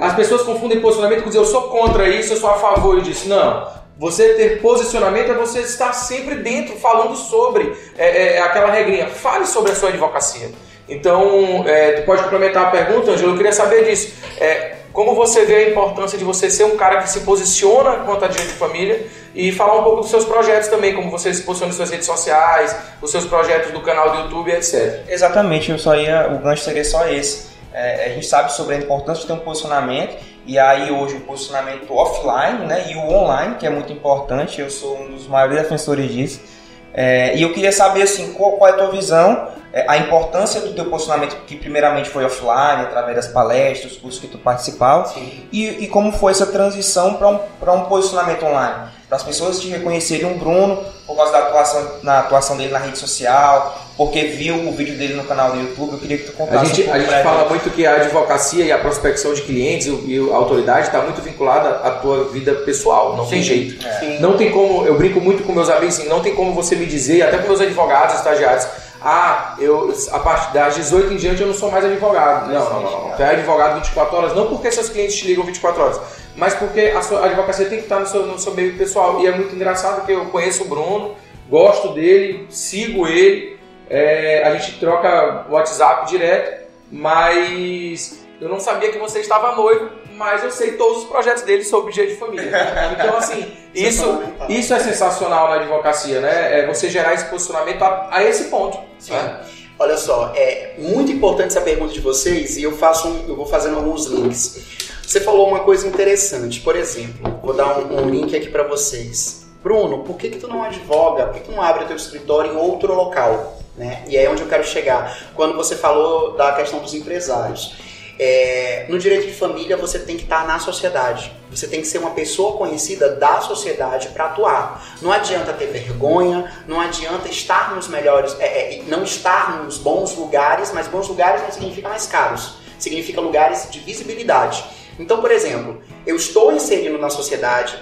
As pessoas confundem posicionamento com dizer eu sou contra isso, eu sou a favor disso. Não. Você ter posicionamento é você estar sempre dentro falando sobre é, é, aquela regrinha. Fale sobre a sua advocacia. Então, é, tu pode complementar a pergunta, Angelo, eu queria saber disso. É, como você vê a importância de você ser um cara que se posiciona quanto a direito de família e falar um pouco dos seus projetos também, como você se posiciona nas suas redes sociais, os seus projetos do canal do YouTube, etc. Exatamente, eu só ia, o gancho seria só esse. É, a gente sabe sobre a importância de ter um posicionamento e aí hoje o posicionamento offline né, e o online, que é muito importante, eu sou um dos maiores defensores disso. É, e eu queria saber assim, qual, qual é a tua visão é, a importância do teu posicionamento, que primeiramente foi offline, através das palestras, cursos que tu participava, e, e, como foi essa transição para um, um posicionamento online. Para as pessoas te reconhecerem um Bruno por causa da atuação, na atuação dele na rede social, porque viu o vídeo dele no canal do YouTube. Eu queria que tu contasse A gente, um a gente fala muito que a advocacia e a prospecção de clientes e a autoridade está muito vinculada à tua vida pessoal. Não Sim. tem jeito. É. Não tem como, eu brinco muito com meus amigos assim, não tem como você me dizer, até com meus advogados, estagiários, ah, eu, a partir das 18 em diante eu não sou mais advogado. Não, não, não. não. Tu é advogado 24 horas, não porque seus clientes te ligam 24 horas, mas porque a sua advocacia tem que estar no seu, no seu meio pessoal. E é muito engraçado que eu conheço o Bruno, gosto dele, sigo ele, é, a gente troca WhatsApp direto, mas eu não sabia que você estava noivo, mas eu sei todos os projetos dele sobre jeito de família. *laughs* Então, assim, isso, isso é sensacional na advocacia, né? É você gerar esse posicionamento a, a esse ponto. Sim. Né? Olha só, é muito importante essa pergunta de vocês e eu faço um, eu vou fazendo alguns links. Você falou uma coisa interessante, por exemplo, vou dar um, um link aqui para vocês. Bruno, por que, que tu não advoga? Por que tu não abre o teu escritório em outro local? Né? E é onde eu quero chegar. Quando você falou da questão dos empresários. É, no direito de família você tem que estar na sociedade. Você tem que ser uma pessoa conhecida da sociedade para atuar. Não adianta ter vergonha, não adianta estar nos melhores, é, é, não estar nos bons lugares, mas bons lugares não significa mais caros, significa lugares de visibilidade. Então, por exemplo, eu estou inserindo na sociedade,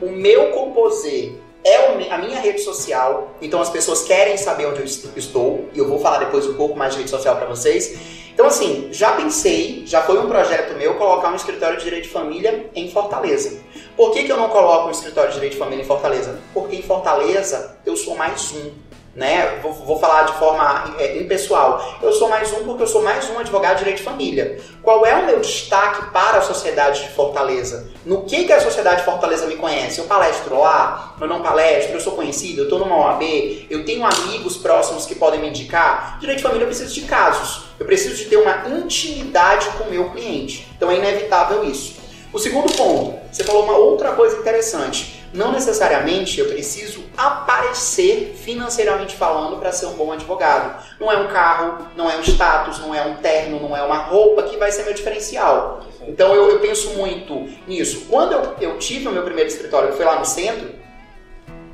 o meu composer é a minha rede social, então as pessoas querem saber onde eu estou, e eu vou falar depois um pouco mais de rede social para vocês. Então, assim, já pensei, já foi um projeto meu colocar um escritório de direito de família em Fortaleza. Por que, que eu não coloco um escritório de direito de família em Fortaleza? Porque em Fortaleza eu sou mais um né? Vou, vou falar de forma é, impessoal. Eu sou mais um porque eu sou mais um advogado de direito de família. Qual é o meu destaque para a sociedade de Fortaleza? No que, que a sociedade de Fortaleza me conhece? Eu palestro lá? Eu não palestro? Eu sou conhecido? Eu estou numa OAB? Eu tenho amigos próximos que podem me indicar? Direito de família eu preciso de casos. Eu preciso de ter uma intimidade com o meu cliente. Então é inevitável isso. O segundo ponto, você falou uma outra coisa interessante não necessariamente eu preciso aparecer financeiramente falando para ser um bom advogado. Não é um carro, não é um status, não é um terno, não é uma roupa que vai ser meu diferencial. Então eu, eu penso muito nisso. Quando eu, eu tive o meu primeiro escritório, que foi lá no centro,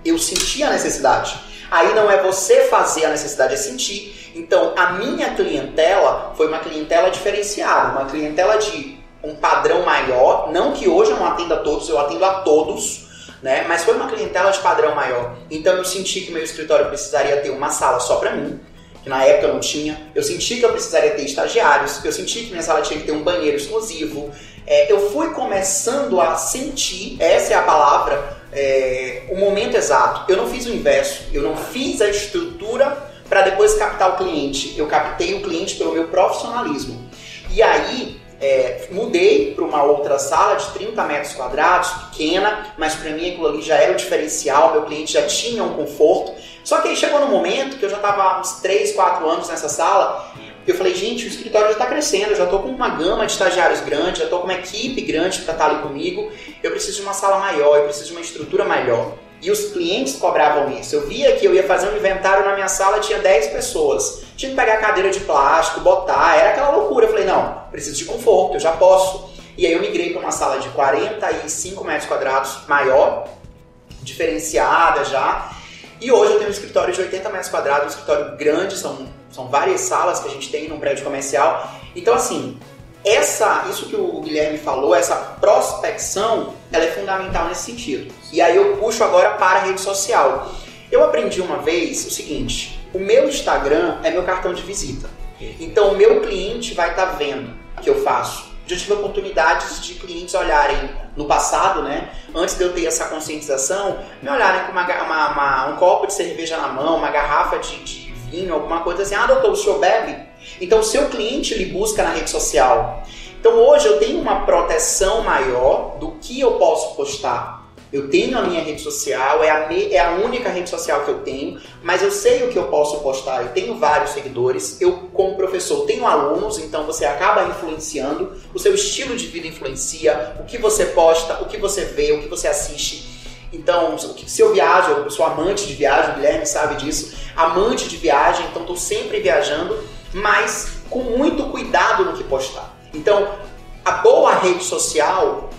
eu senti a necessidade. Aí não é você fazer a necessidade, é sentir. Então a minha clientela foi uma clientela diferenciada, uma clientela de um padrão maior. Não que hoje eu não atenda a todos, eu atendo a todos né? Mas foi uma clientela de padrão maior. Então eu senti que meu escritório precisaria ter uma sala só para mim, que na época eu não tinha. Eu senti que eu precisaria ter estagiários. Eu senti que minha sala tinha que ter um banheiro exclusivo. É, eu fui começando a sentir, essa é a palavra, é, o momento exato. Eu não fiz o inverso. Eu não fiz a estrutura para depois captar o cliente. Eu captei o cliente pelo meu profissionalismo. E aí é, mudei para uma outra sala de 30 metros quadrados, pequena, mas para mim aquilo ali já era o diferencial, meu cliente já tinha um conforto. Só que aí chegou no momento que eu já estava há uns 3, 4 anos nessa sala, Eu falei, gente, o escritório já está crescendo, eu já estou com uma gama de estagiários grande, já estou com uma equipe grande para estar tá ali comigo. Eu preciso de uma sala maior, eu preciso de uma estrutura melhor. E os clientes cobravam isso. Eu via que eu ia fazer um inventário na minha sala, tinha 10 pessoas. Tinha que pegar cadeira de plástico, botar, era aquela loucura. Eu falei, não, preciso de conforto, eu já posso. E aí eu migrei para uma sala de 45 metros quadrados maior, diferenciada já. E hoje eu tenho um escritório de 80 metros quadrados, um escritório grande, são, são várias salas que a gente tem num prédio comercial. Então, assim, essa, isso que o Guilherme falou, essa prospecção, ela é fundamental nesse sentido. E aí eu puxo agora para a rede social. Eu aprendi uma vez o seguinte: o meu Instagram é meu cartão de visita. Então o meu cliente vai estar tá vendo o que eu faço. Já tive oportunidades de clientes olharem no passado, né? Antes de eu ter essa conscientização, me olharem com uma, uma, uma, um copo de cerveja na mão, uma garrafa de, de vinho, alguma coisa assim. Ah, doutor, o senhor bebe? Então, o seu cliente lhe busca na rede social. Então, hoje eu tenho uma proteção maior do que eu posso postar. Eu tenho a minha rede social, é a, me, é a única rede social que eu tenho, mas eu sei o que eu posso postar. Eu tenho vários seguidores, eu, como professor, tenho alunos, então você acaba influenciando, o seu estilo de vida influencia, o que você posta, o que você vê, o que você assiste. Então, se eu viajo, eu sou amante de viagem, o Guilherme sabe disso, amante de viagem, então estou sempre viajando mas com muito cuidado no que postar. Então, a boa rede social,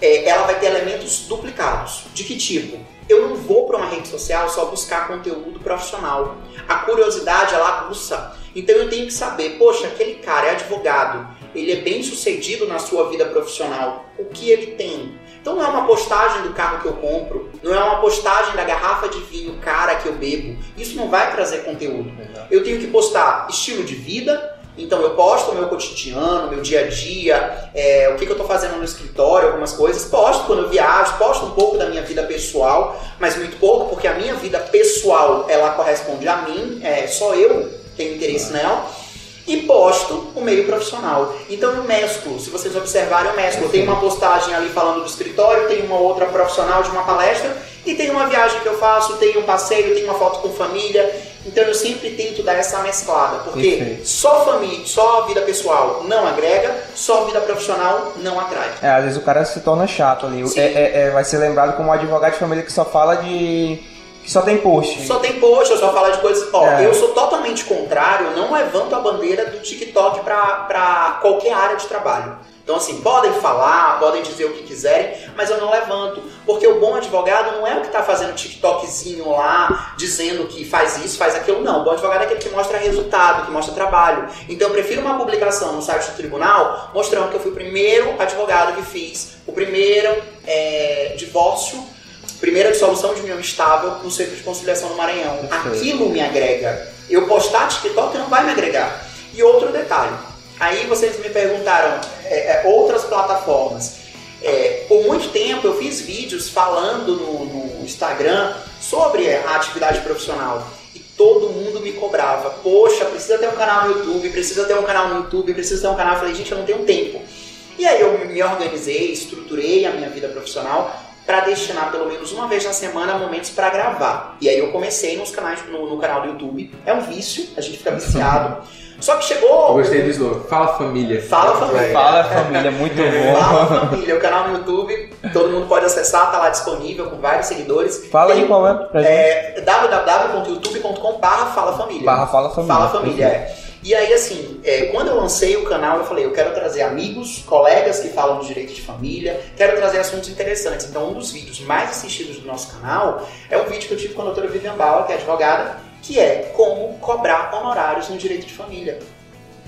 é, ela vai ter elementos duplicados. De que tipo? Eu não vou para uma rede social só buscar conteúdo profissional. A curiosidade, ela aguça. Então eu tenho que saber, poxa, aquele cara é advogado, ele é bem sucedido na sua vida profissional, o que ele tem? Então não é uma postagem do carro que eu compro, não é uma postagem da garrafa de vinho cara que eu bebo. Isso não vai trazer conteúdo. Eu tenho que postar estilo de vida, então eu posto o meu cotidiano, meu dia a dia, é, o que, que eu estou fazendo no escritório, algumas coisas. Posto quando eu viajo, posto um pouco da minha vida pessoal, mas muito pouco, porque a minha vida pessoal ela corresponde a mim, é, só eu tenho interesse nela e posto o meio profissional. Então eu mesclo, se vocês observarem, eu mesclo. Tem uma postagem ali falando do escritório, tem uma outra profissional de uma palestra, e tem uma viagem que eu faço, tem um passeio, tem uma foto com família. Então eu sempre tento dar essa mesclada, porque Perfeito. só família, só vida pessoal não agrega, só vida profissional não atrai. É, às vezes o cara se torna chato ali. É, é, é, vai ser lembrado como um advogado de família que só fala de só tem post. Só tem post, eu só falo de coisas. Ó, é. eu sou totalmente contrário, eu não levanto a bandeira do TikTok para qualquer área de trabalho. Então, assim, podem falar, podem dizer o que quiserem, mas eu não levanto. Porque o bom advogado não é o que está fazendo TikTokzinho lá, dizendo que faz isso, faz aquilo. Não. O bom advogado é aquele que mostra resultado, que mostra trabalho. Então, eu prefiro uma publicação no site do tribunal mostrando que eu fui o primeiro advogado que fiz o primeiro é, divórcio Primeira dissolução de união estável no centro de conciliação no Maranhão. Aquilo me agrega. Eu postar TikTok não vai me agregar. E outro detalhe. Aí vocês me perguntaram é, é, outras plataformas. É, por muito tempo eu fiz vídeos falando no, no Instagram sobre a atividade profissional e todo mundo me cobrava. Poxa, precisa ter um canal no YouTube, precisa ter um canal no YouTube, precisa ter um canal. Eu falei, gente, eu não tenho tempo. E aí eu me organizei, estruturei a minha vida profissional para destinar pelo menos uma vez na semana momentos para gravar. E aí eu comecei nos canais, no, no, canal do YouTube. É um vício, a gente fica viciado. *laughs* Só que chegou. Eu gostei do slogan. Fala família. Fala família. Fala família, muito *laughs* bom. Fala família. O canal no YouTube, todo mundo pode acessar, tá lá disponível com vários seguidores. Fala aí qual é. Pra é www.youtube.com/barra Fala Família. Barra Fala Família. Fala Família, é. E aí, assim, é, quando eu lancei o canal, eu falei, eu quero trazer amigos, colegas que falam de direito de família, quero trazer assuntos interessantes. Então, um dos vídeos mais assistidos do nosso canal é um vídeo que eu tive com a doutora Vivian Bauer, que é advogada, que é como cobrar honorários no direito de família.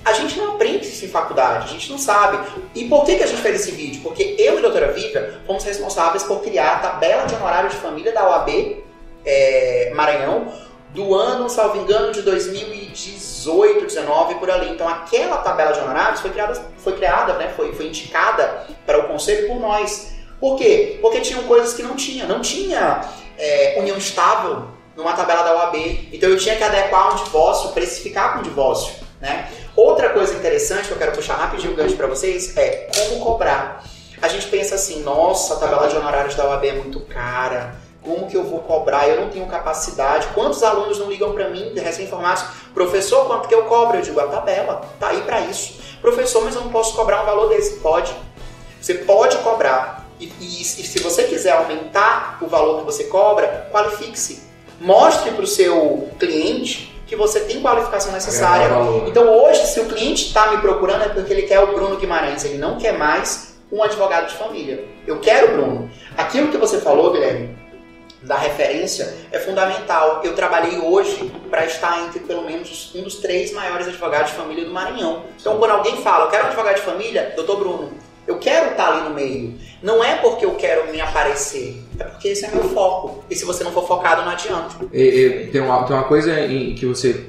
A gente não aprende isso em faculdade, a gente não sabe. E por que, que a gente fez esse vídeo? Porque eu e a doutora Vivian fomos responsáveis por criar a tabela de honorário de família da OAB é, Maranhão, do ano, salvo engano, de 2018, 19 por ali. Então aquela tabela de honorários foi criada, foi criada, né, foi, foi indicada para o conselho por nós. Por quê? Porque tinham coisas que não tinha. Não tinha é, união estável numa tabela da OAB. Então eu tinha que adequar um divórcio, precificar com um divórcio. Né? Outra coisa interessante que eu quero puxar rapidinho o gancho para vocês é como cobrar. A gente pensa assim, nossa, a tabela de honorários da OAB é muito cara Como que eu vou cobrar? Eu não tenho capacidade. Quantos alunos não ligam para mim, recém-formados, professor, quanto que eu cobro? Eu digo, a tabela, tá aí para isso. Professor, mas eu não posso cobrar um valor desse. Pode. Você pode cobrar. E, e, e se você quiser aumentar o valor que você cobra, qualifique-se. Mostre para o seu cliente que você tem qualificação necessária. Então hoje, se o cliente está me procurando, é porque ele quer o Bruno Guimarães, ele não quer mais um advogado de família. Eu quero o Bruno. Aquilo que você falou, Guilherme, da referência é fundamental. Eu trabalhei hoje para estar entre pelo menos um dos três maiores advogados de família do Maranhão. Então, quando alguém fala, eu quero um advogado de família, doutor Bruno, eu quero estar ali no meio. Não é porque eu quero me aparecer, é porque esse é meu foco. E se você não for focado, não adianta. E, e, tem, uma, tem uma coisa em que você,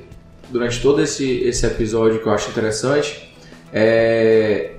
durante todo esse, esse episódio que eu acho interessante, é,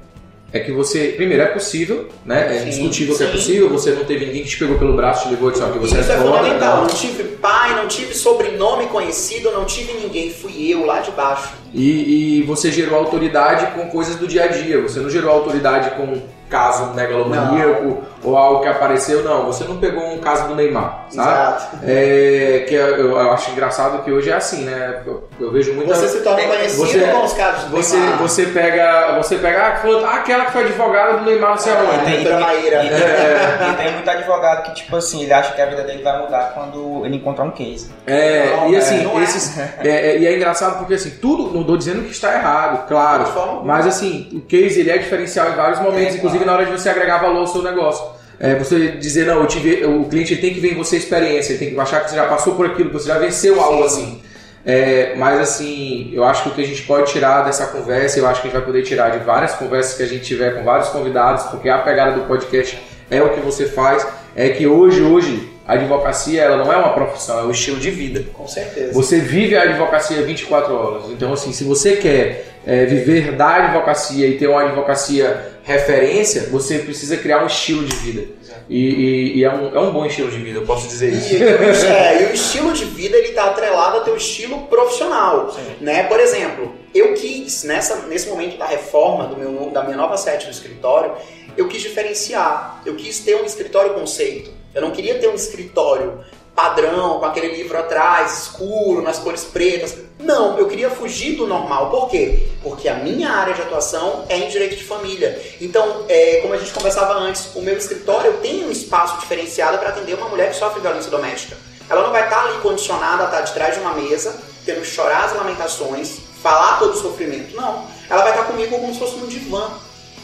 é que você, primeiro, é possível, né? É sim, discutível sim. que é possível, você não teve ninguém que te pegou pelo braço, te levou e disse que você Isso é, é fundamental. Não tive pai, não tive sobrenome conhecido, não tive ninguém, fui eu lá de baixo. E, e você gerou autoridade com coisas do dia a dia, você não gerou autoridade com caso megalomaníaco ou algo que apareceu, não. Você não pegou um caso do Neymar, sabe? Exato. É, que eu, eu, acho engraçado que hoje é assim, né? Eu, eu vejo muita... Você se torna conhecido você, com os casos do você, Neymar. Você pega, você pega ah, falou, ah, aquela que foi advogada do Neymar, não sei aonde. E tem, e, tem, é. *laughs* e tem muito advogado que, tipo assim, ele acha que a vida dele vai mudar quando ele encontrar um case. É, não, e assim, é, esses, é. É, e é engraçado porque assim, tudo, não estou dizendo que está errado, claro, mas assim, o case ele é diferencial em vários momentos, inclusive na hora de você agregar valor ao seu negócio. É, você dizer, não, tive, o cliente tem que ver em você experiência, ele tem que achar que você já passou por aquilo, que você já venceu algo assim. É, mas assim, eu acho que o que a gente pode tirar dessa conversa, eu acho que a gente vai poder tirar de várias conversas que a gente tiver com vários convidados, porque a pegada do podcast é o que você faz, é que hoje, hoje, a advocacia ela não é uma profissão, é um estilo de vida. Com certeza. Você vive a advocacia 24 horas. Então, assim, se você quer é, viver da advocacia e ter uma advocacia referência, você precisa criar um estilo de vida. E, e, e, é, um, é um bom estilo de vida, eu posso dizer isso. E, *laughs* é, e o estilo de vida ele está atrelado ao teu estilo profissional. Né? Por exemplo, eu quis, nessa, nesse momento da reforma do meu, da minha nova sede no escritório, eu quis diferenciar. Eu quis ter um escritório conceito. Eu não queria ter um escritório padrão, com aquele livro atrás, escuro, nas cores pretas. Não, eu queria fugir do normal. Por quê? Porque a minha área de atuação é em direito de família. Então, é, como a gente conversava antes, o meu escritório tem um espaço diferenciado para atender uma mulher que sofre violência doméstica. Ela não vai estar ali condicionada a estar de trás de uma mesa, tendo que chorar as lamentações, falar todo o sofrimento. Não. Ela vai estar comigo como se fosse um divã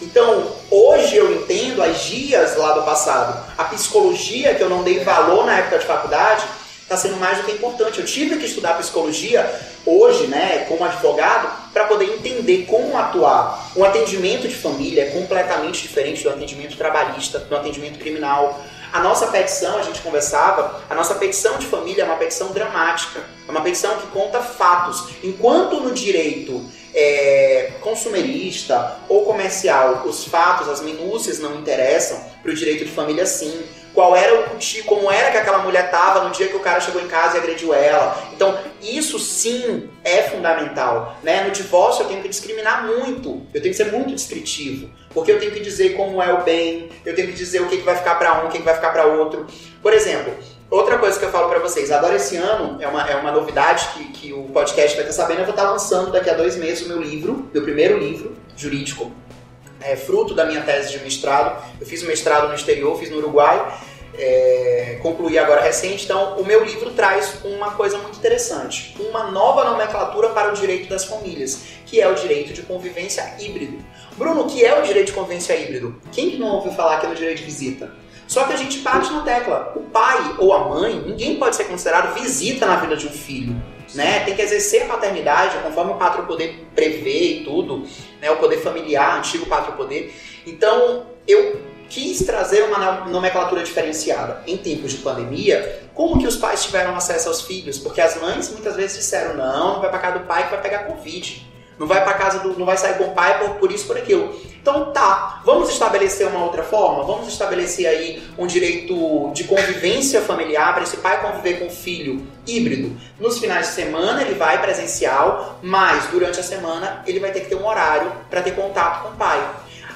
então, hoje eu entendo as dias lá do passado. A psicologia, que eu não dei valor na época de faculdade, está sendo mais do que importante. Eu tive que estudar psicologia hoje, né, como advogado, para poder entender como atuar. Um atendimento de família é completamente diferente do atendimento trabalhista, do atendimento criminal. A nossa petição, a gente conversava, a nossa petição de família é uma petição dramática, é uma petição que conta fatos. Enquanto no direito é, consumerista ou comercial, os fatos, as minúcias não interessam, para o direito de família sim. Qual era o como era que aquela mulher estava no dia que o cara chegou em casa e agrediu ela. Então, isso sim é fundamental. Né? No divórcio eu tenho que discriminar muito, eu tenho que ser muito descritivo, porque eu tenho que dizer como é o bem, eu tenho que dizer o que, que vai ficar para um, o que, que vai ficar para outro. Por exemplo, Outra coisa que eu falo para vocês, agora esse ano, é uma, é uma novidade que, que o podcast vai estar sabendo, eu vou estar lançando daqui a dois meses o meu livro, meu primeiro livro jurídico, é fruto da minha tese de mestrado. Eu fiz o mestrado no exterior, fiz no Uruguai, é, concluí agora recente. Então, o meu livro traz uma coisa muito interessante: uma nova nomenclatura para o direito das famílias, que é o direito de convivência híbrido. Bruno, o que é o direito de convivência híbrido? Quem que não ouviu falar aqui no direito de visita? Só que a gente bate na tecla. O pai ou a mãe, ninguém pode ser considerado visita na vida de um filho. Né? Tem que exercer a paternidade conforme o pátrio poder prevê e tudo, né? o poder familiar, antigo pátrio poder. Então, eu quis trazer uma nomenclatura diferenciada. Em tempos de pandemia, como que os pais tiveram acesso aos filhos? Porque as mães muitas vezes disseram: não, não vai para casa do pai que vai pegar Covid. Não vai para casa do. não vai sair com o pai por, por isso, por aquilo. Então tá, vamos estabelecer uma outra forma? Vamos estabelecer aí um direito de convivência familiar para esse pai conviver com o filho híbrido. Nos finais de semana ele vai presencial, mas durante a semana ele vai ter que ter um horário para ter contato com o pai.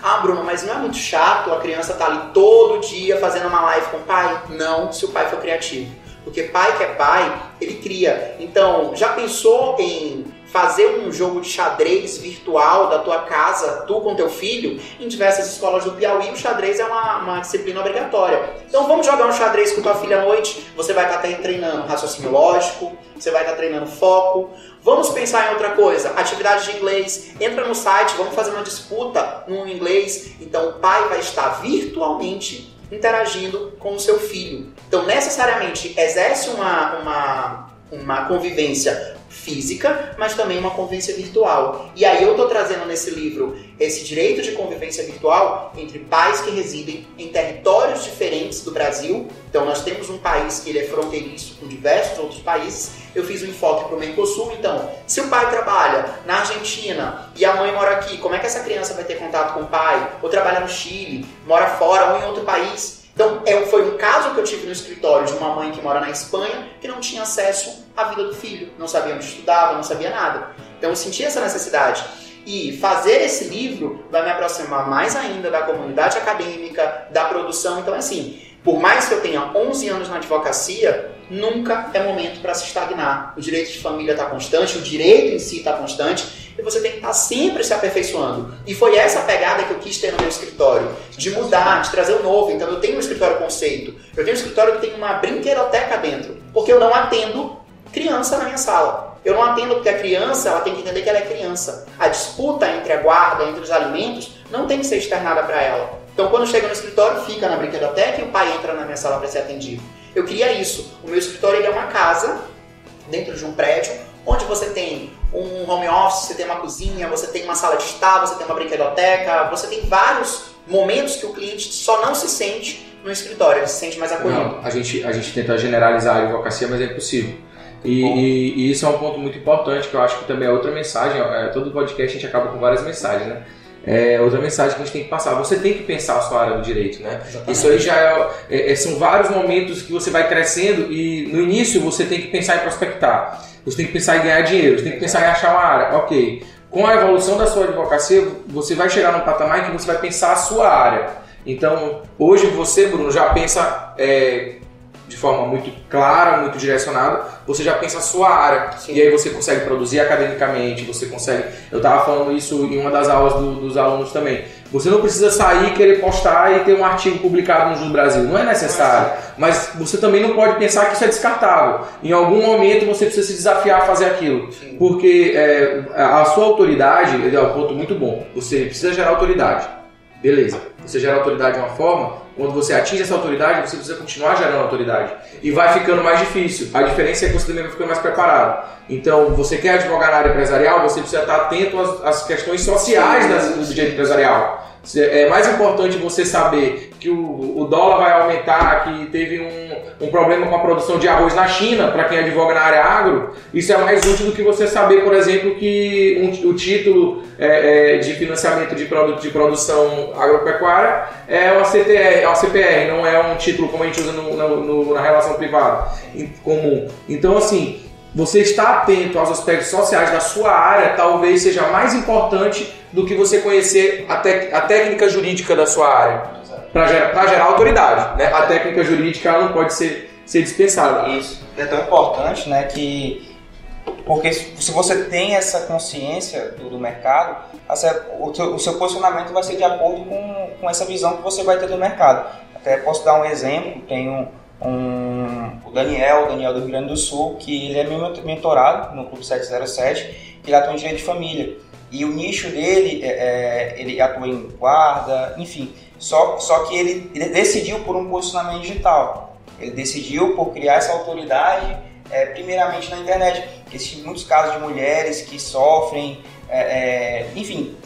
Ah, Bruno, mas não é muito chato a criança tá ali todo dia fazendo uma live com o pai? Não, se o pai for criativo. Porque pai que é pai, ele cria. Então, já pensou em fazer um jogo de xadrez virtual da tua casa, tu com teu filho, em diversas escolas do Piauí, o xadrez é uma, uma disciplina obrigatória. Então vamos jogar um xadrez com tua filha à noite, você vai estar tá treinando raciocínio lógico, você vai estar tá treinando foco. Vamos pensar em outra coisa, atividade de inglês. Entra no site, vamos fazer uma disputa no inglês. Então o pai vai estar virtualmente interagindo com o seu filho. Então necessariamente exerce uma, uma, uma convivência física, mas também uma convivência virtual. E aí eu estou trazendo nesse livro esse direito de convivência virtual entre pais que residem em territórios diferentes do Brasil. Então nós temos um país que ele é fronteiriço com diversos outros países. Eu fiz um enfoque para o Mercosul, então, se o pai trabalha na Argentina e a mãe mora aqui, como é que essa criança vai ter contato com o pai? Ou trabalha no Chile, mora fora ou em outro país? Então, é, foi um caso que eu tive no escritório de uma mãe que mora na Espanha que não tinha acesso à vida do filho, não sabia onde estudava, não sabia nada. Então, eu senti essa necessidade. E fazer esse livro vai me aproximar mais ainda da comunidade acadêmica, da produção. Então, assim, por mais que eu tenha 11 anos na advocacia, nunca é momento para se estagnar. O direito de família está constante, o direito em si está constante, e você tem que estar tá sempre se aperfeiçoando. E foi essa pegada que eu quis ter no meu escritório, de mudar, de trazer o novo. Então eu tenho um escritório conceito, eu tenho um escritório que tem uma brinquedoteca dentro, porque eu não atendo criança na minha sala. Eu não atendo porque a criança ela tem que entender que ela é criança. A disputa entre a guarda, entre os alimentos, não tem que ser externada para ela. Então, quando chega no escritório, fica na brinquedoteca e o pai entra na minha sala para ser atendido. Eu queria isso. O meu escritório é uma casa dentro de um prédio onde você tem um home office, você tem uma cozinha, você tem uma sala de estar, você tem uma brinquedoteca, você tem vários momentos que o cliente só não se sente no escritório, ele se sente mais acolhido. Não, a gente, a gente tenta generalizar a advocacia, mas é impossível. E, e, e, isso é um ponto muito importante que eu acho que também é outra mensagem. É, todo podcast a gente acaba com várias mensagens, né? É outra mensagem que a gente tem que passar. Você tem que pensar a sua área do direito, né? Exatamente. Isso aí já é, é, é, são vários momentos que você vai crescendo e no início você tem que pensar em prospectar, você tem que pensar em ganhar dinheiro, você tem que pensar em achar uma área. Ok. Com a evolução da sua advocacia, você vai chegar num patamar em que você vai pensar a sua área. Então, hoje você, Bruno, já pensa é, de forma muito clara, muito direcionada, você já pensa a sua área. Sim. E aí você consegue produzir academicamente, você consegue. Eu estava falando isso em uma das aulas do, dos alunos também. Você não precisa sair, querer postar e ter um artigo publicado no Jus Brasil. Não é necessário. Mas você também não pode pensar que isso é descartável. Em algum momento você precisa se desafiar a fazer aquilo. Sim. Porque é, a sua autoridade é um ponto muito bom. Você precisa gerar autoridade. Beleza. Você gera autoridade de uma forma quando você atinge essa autoridade, você precisa continuar gerando autoridade. E vai ficando mais difícil. A diferença é que você também vai ficando mais preparado. Então, você quer advogar na área empresarial, você precisa estar atento às, às questões sociais do direito empresarial. É mais importante você saber que o, o dólar vai aumentar, que teve um, um problema com a produção de arroz na China, para quem advoga na área agro. Isso é mais útil do que você saber, por exemplo, que um, o título é, é, de financiamento de produto de produção agropecuária é uma, uma CPR, não é um título como a gente usa no, no, na relação privada comum. Então, assim, você estar atento aos aspectos sociais da sua área talvez seja mais importante do que você conhecer a, a técnica jurídica da sua área para gerar, gerar, autoridade. Né? A técnica jurídica ela não pode ser, ser dispensada. Isso é tão importante né, que porque se você tem essa consciência do, do mercado, o seu, o seu, posicionamento vai ser de acordo com, com essa visão que você vai ter do mercado. Até posso dar um exemplo, tenho um, o Daniel, o Daniel do Rio Grande do Sul, que ele é meu mentorado no Clube 707, que ele atua em direito de família. E o nicho dele, é, é, ele atua em guarda, enfim. Só, só que ele, ele decidiu por um posicionamento digital. Ele decidiu por criar essa autoridade, é, primeiramente na internet. Existem muitos casos de mulheres que sofrem, é, é, enfim,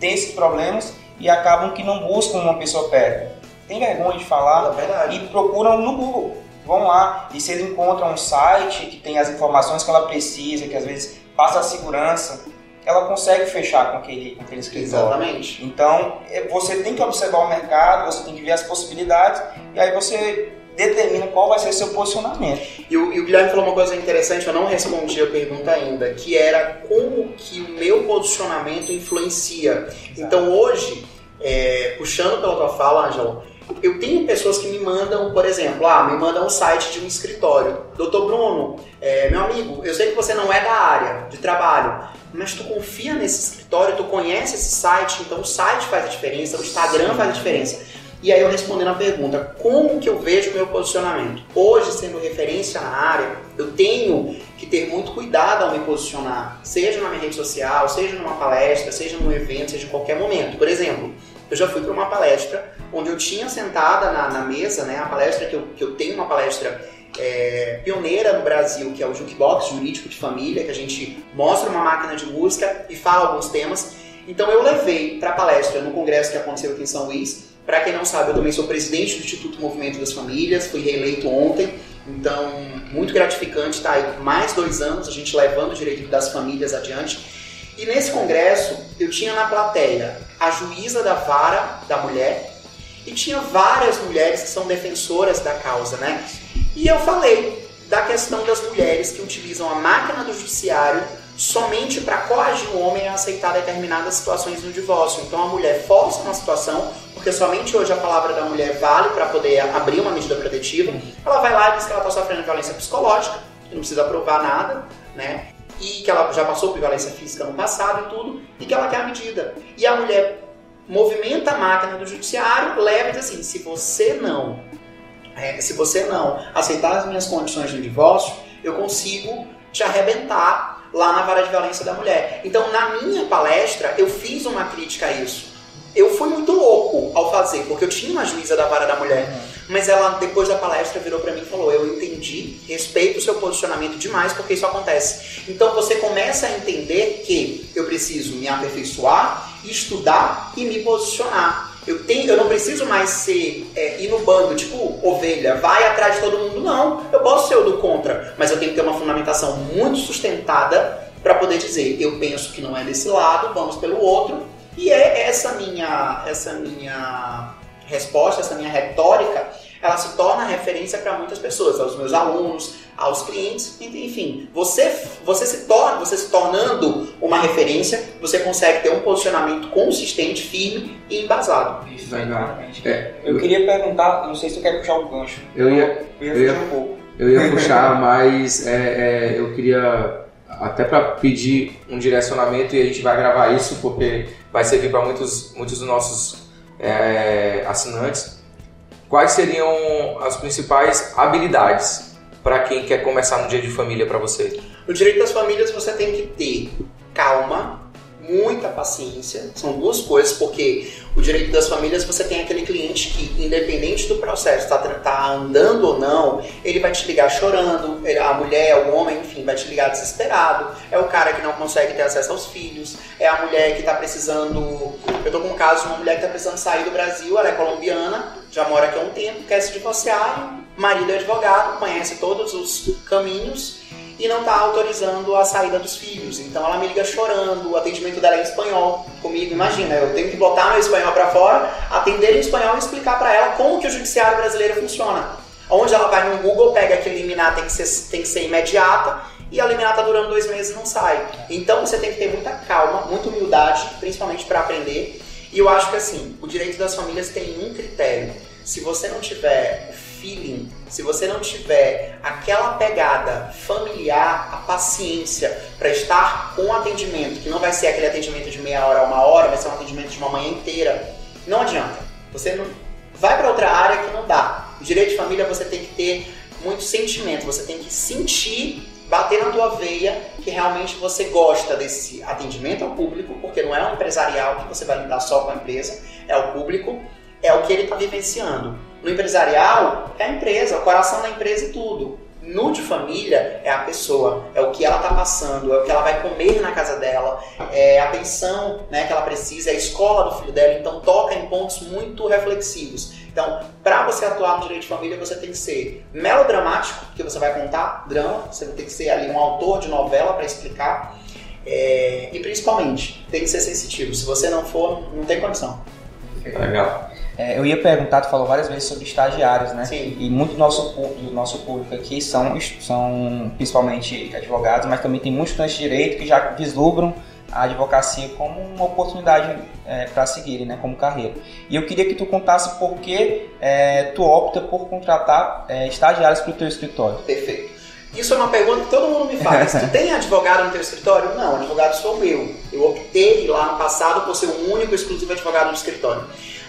têm esses problemas e acabam que não buscam uma pessoa perto tem vergonha de falar é e procuram no Google. Vão lá e se ele encontra um site que tem as informações que ela precisa, que às vezes passa a segurança, ela consegue fechar com aquele, com aquele escritório. Exatamente. Então, é, você tem que observar o mercado, você tem que ver as possibilidades e aí você determina qual vai ser seu posicionamento. E o, e o, Guilherme falou uma coisa interessante, eu não respondi a pergunta ainda, que era como que o meu posicionamento influencia. Exato. Então hoje é, puxando pela tua fala, Ângelo, eu tenho pessoas que me mandam, por exemplo, ah, me mandam um site de um escritório. Doutor Bruno, é, meu amigo, eu sei que você não é da área de trabalho, mas tu confia nesse escritório, tu conhece esse site, então o site faz a diferença, o Instagram faz a diferença. E aí eu respondendo a pergunta, como que eu vejo o meu posicionamento? Hoje, sendo referência na área, eu tenho que ter muito cuidado ao me posicionar, seja na minha rede social, seja numa palestra, seja num evento, seja em qualquer momento. Por exemplo, eu já fui para uma palestra onde eu tinha sentada na, na, mesa, né, a palestra que eu, que eu tenho uma palestra é, pioneira no Brasil, que é o Jukebox Jurídico de Família, que a gente mostra uma máquina de música e fala alguns temas. Então eu levei para a palestra no congresso que aconteceu aqui em São Luís. Para quem não sabe, eu também sou presidente do Instituto Movimento das Famílias, fui reeleito ontem. Então, muito gratificante estar aí mais dois anos, a gente levando o direito das famílias adiante. E nesse congresso, eu tinha na plateia a juíza da vara da mulher e tinha várias mulheres que são defensoras da causa, né? E eu falei da questão das mulheres que utilizam a máquina do judiciário somente para coagir o homem a aceitar determinadas situações no divórcio. Então a mulher força uma situação, porque somente hoje a palavra da mulher vale para poder abrir uma medida protetiva. Ela vai lá e diz que ela está sofrendo violência psicológica, que não precisa provar nada, né? E que ela já passou por violência física no passado e tudo, e que ela quer a medida. E a mulher movimenta a máquina do judiciário, leva e diz assim: se você não, é, se você não aceitar as minhas condições de divórcio, eu consigo te arrebentar lá na vara de violência da mulher. Então, na minha palestra, eu fiz uma crítica a isso. Eu fui muito louco ao fazer, porque eu tinha uma juíza da vara da mulher. Mas ela, depois da palestra, virou para mim e falou: Eu entendi, respeito o seu posicionamento demais, porque isso acontece. Então você começa a entender que eu preciso me aperfeiçoar, estudar e me posicionar. Eu, tenho, eu não preciso mais ser é, ir no bando, tipo ovelha, vai atrás de todo mundo. Não, eu posso ser o do contra, mas eu tenho que ter uma fundamentação muito sustentada para poder dizer: eu penso que não é desse lado, vamos pelo outro e é essa minha, essa minha resposta, essa minha retórica, ela se torna referência para muitas pessoas, aos meus alunos, aos clientes, enfim. Você, você se torna, você se tornando uma referência, você consegue ter um posicionamento consistente, firme e embasado. Isso, exatamente. É, eu, queria perguntar, não sei se tu quer puxar um gancho. Eu ia, eu ia, eu ia, um pouco. Eu ia puxar, mas é, é, eu queria até para pedir um direcionamento e a gente vai gravar isso porque vai servir para muitos, muitos dos nossos é, assinantes. Quais seriam as principais habilidades para quem quer começar no dia de família para você? No direito das famílias você tem que ter calma, muita paciência. São duas coisas, porque o direito das famílias você tem aquele cliente que, independente do processo, está tá andando ou não, ele vai te ligar chorando, a mulher, o homem, enfim, vai te ligar desesperado. É o cara que não consegue ter acesso aos filhos, é a mulher que está precisando. Eu tô com um caso de uma mulher que está precisando sair do Brasil, ela é colombiana, já mora aqui há um tempo, quer se divorciar, marido é advogado, conhece todos os caminhos e não está autorizando a saída dos filhos. Então ela me liga chorando, o atendimento dela é em espanhol comigo. Imagina, eu tenho que botar meu espanhol para fora, atender em espanhol e explicar para ela como que o judiciário brasileiro funciona. Onde ela vai no Google, pega que a liminar tem que ser, tem que ser imediata e a liminar está durando dois meses e não sai. Então você tem que ter muita calma, muita humildade, principalmente para aprender. E eu acho que assim, o direito das famílias tem um critério. Se você não tiver feeling, se você não tiver aquela pegada familiar, a paciência para estar com o atendimento, que não vai ser aquele atendimento de meia hora a uma hora, vai ser um atendimento de uma manhã inteira, não adianta. Você não vai para outra área que não dá. O direito de família você tem que ter muito sentimento, você tem que sentir bater na tua veia que realmente você gosta desse atendimento ao público, porque não é um empresarial que você vai lidar só com a empresa, é o público, é o que ele está vivenciando. No empresarial, é a empresa, o coração da empresa e tudo. No de família, é a pessoa, é o que ela está passando, é o que ela vai comer na casa dela, é a pensão né, que ela precisa, é a escola do filho dela, então toca em pontos muito reflexivos. Então, para você atuar no direito de família, você tem que ser melodramático, porque você vai contar drama, você tem que ser ali um autor de novela para explicar, é, e principalmente, tem que ser sensitivo. Se você não for, não tem condição. Legal. É, eu ia perguntar, tu falou várias vezes sobre estagiários, né? Sim. E muito do nosso, do nosso público aqui são, são principalmente advogados, mas também tem muitos estudantes de direito que já vislumbram a advocacia como uma oportunidade é, para seguirem, né, como carreira. E eu queria que tu contasse por que é, tu opta por contratar é, estagiários para o teu escritório. Perfeito. Isso é uma pergunta que todo mundo me faz. *laughs* tu tem advogado no teu escritório? Não, advogado sou eu. Eu optei lá no passado por ser o único exclusivo advogado no escritório.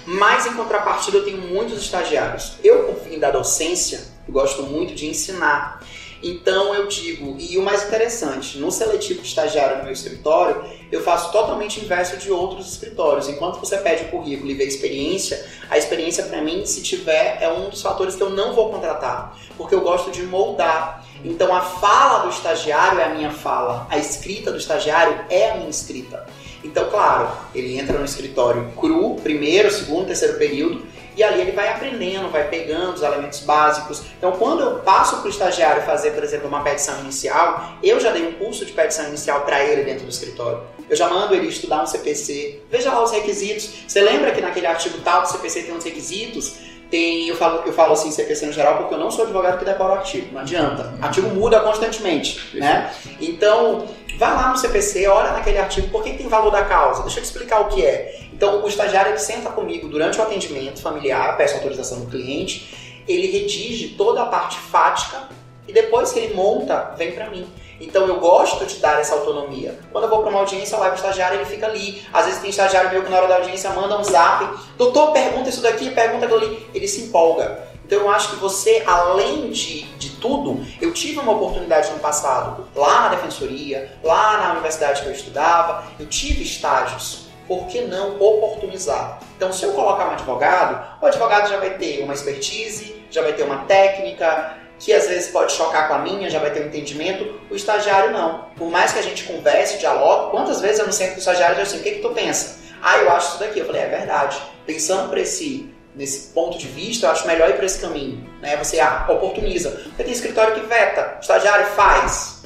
Mas em contrapartida eu tenho muitos estagiários. Eu, por fim da docência, gosto muito de ensinar. Então eu digo, e o mais interessante, no seletivo de estagiário no meu escritório, eu faço totalmente inverso de outros escritórios. Enquanto você pede o currículo e vê experiência, a experiência para mim, se tiver, é um dos fatores que eu não vou contratar, porque eu gosto de moldar. Então a fala do estagiário é a minha fala, a escrita do estagiário é a minha escrita. Então, claro, ele entra no escritório cru, primeiro, segundo, terceiro período, e ali ele vai aprendendo, vai pegando os elementos básicos. Então, quando eu passo para o estagiário fazer, por exemplo, uma petição inicial, eu já dei um curso de petição inicial para ele dentro do escritório. Eu já mando ele estudar um CPC, veja lá os requisitos. Você lembra que naquele artigo tal do CPC tem uns requisitos? Tem, eu falo, eu falo assim CPC no geral porque eu não sou advogado que decora o artigo, não adianta. O artigo muda constantemente, né? Então, vá lá no CPC, olha naquele artigo, por que tem valor da causa? Deixa eu te explicar o que é. Então, o estagiário ele senta comigo durante o atendimento familiar, peço autorização do cliente, ele redige toda a parte fática e depois que ele monta, vem para mim. Então eu gosto de dar essa autonomia. Quando eu vou para uma audiência, eu levo o estagiário, ele fica ali. Às vezes tem estagiário meu que na hora da audiência manda um zap, doutor, pergunta isso daqui, pergunta aquilo ali. Ele se empolga. Então eu acho que você, além de, de tudo, eu tive uma oportunidade no passado, lá na defensoria, lá na universidade que eu estudava, eu tive estágios por que não oportunizar? Então, se eu colocar um advogado, o advogado já vai ter uma expertise, já vai ter uma técnica, que às vezes pode chocar com a minha, já vai ter um entendimento. O estagiário não. Por mais que a gente converse, dialogue, quantas vezes eu não sento com o estagiário e assim, o que, que tu pensa? Ah, eu acho isso daqui. Eu falei, é verdade. Pensando por esse, nesse ponto de vista, eu acho melhor ir por esse caminho. Né? Você ah, oportuniza. Porque tem escritório que veta, estagiário faz,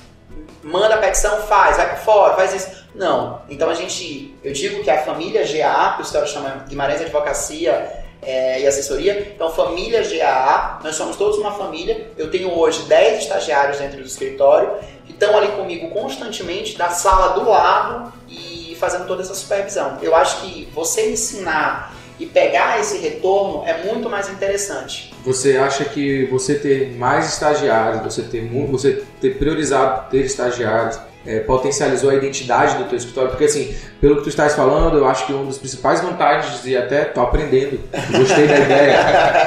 manda a petição, faz, vai por fora, faz isso. Não. Então a gente, eu digo que a família GA, que o senhor chama Guimarães Advocacia é, e Assessoria, então família GA, nós somos todos uma família. Eu tenho hoje 10 estagiários dentro do escritório que estão ali comigo constantemente, da sala do lado e fazendo toda essa supervisão. Eu acho que você ensinar e pegar esse retorno é muito mais interessante. Você acha que você ter mais estagiários, você ter, você ter priorizado ter estagiários, é, potencializou a identidade do teu escritório? Porque assim, pelo que tu estás falando, eu acho que uma das principais vantagens, e até tô aprendendo, gostei da ideia,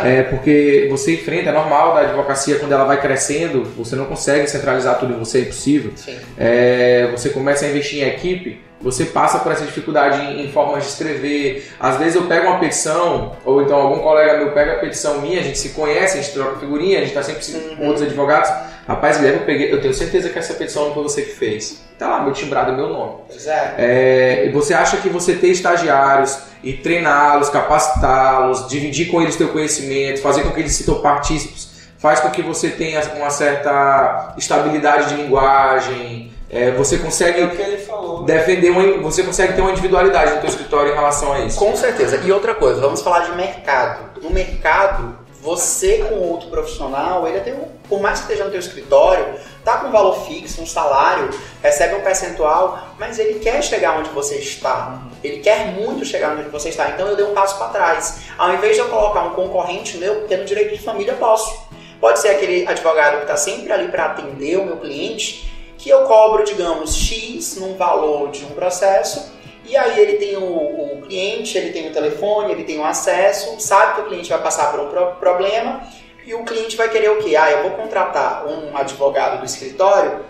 é porque você enfrenta, é normal da advocacia, quando ela vai crescendo, você não consegue centralizar tudo em você, é impossível. É, você começa a investir em equipe, você passa por essa dificuldade em, em, formas de escrever. Às vezes eu pego uma petição, ou então algum colega meu pega a petição minha, a gente se conhece, a gente troca figurinha, a gente está sempre uhum. com outros advogados. Rapaz, Guilherme, eu, peguei, eu tenho certeza que essa petição não foi você que fez. Tá lá, meu timbrado é meu nome. Exato. É, você acha que você ter estagiários e treiná-los, capacitá-los, dividir com eles teu conhecimento, fazer com que eles se tornem partícipes, faz com que você tenha uma certa estabilidade de linguagem, é, você consegue é defender uma, você consegue ter uma individualidade no teu escritório em relação a isso. Com certeza. E outra coisa, vamos falar de mercado. No mercado, você com outro profissional, ele tem um, por mais que esteja no teu escritório, tá com um valor fixo, um salário, recebe um percentual, mas ele quer chegar onde você está. Ele quer muito chegar onde você está. Então eu dei um passo para trás. Ao invés de eu colocar um concorrente meu, no direito de família posso. Pode ser aquele advogado que está sempre ali para atender o meu cliente que eu cobro, digamos, X num valor de um processo, e aí ele tem o, o, cliente, ele tem o telefone, ele tem o acesso, sabe que o cliente vai passar por um pro problema, e o cliente vai querer o quê? Ah, eu vou contratar um advogado do escritório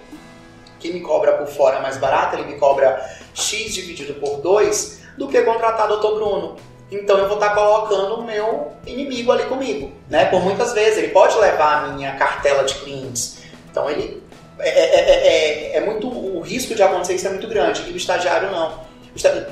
que me cobra por fora mais barato, ele me cobra X dividido por 2, do que contratar o Dr. Bruno. Então eu vou estar colocando o meu inimigo ali comigo, né? Por muitas vezes ele pode levar a minha cartela de clientes. Então ele é, é, é, é, muito o risco de acontecer isso é muito grande e o estagiário não.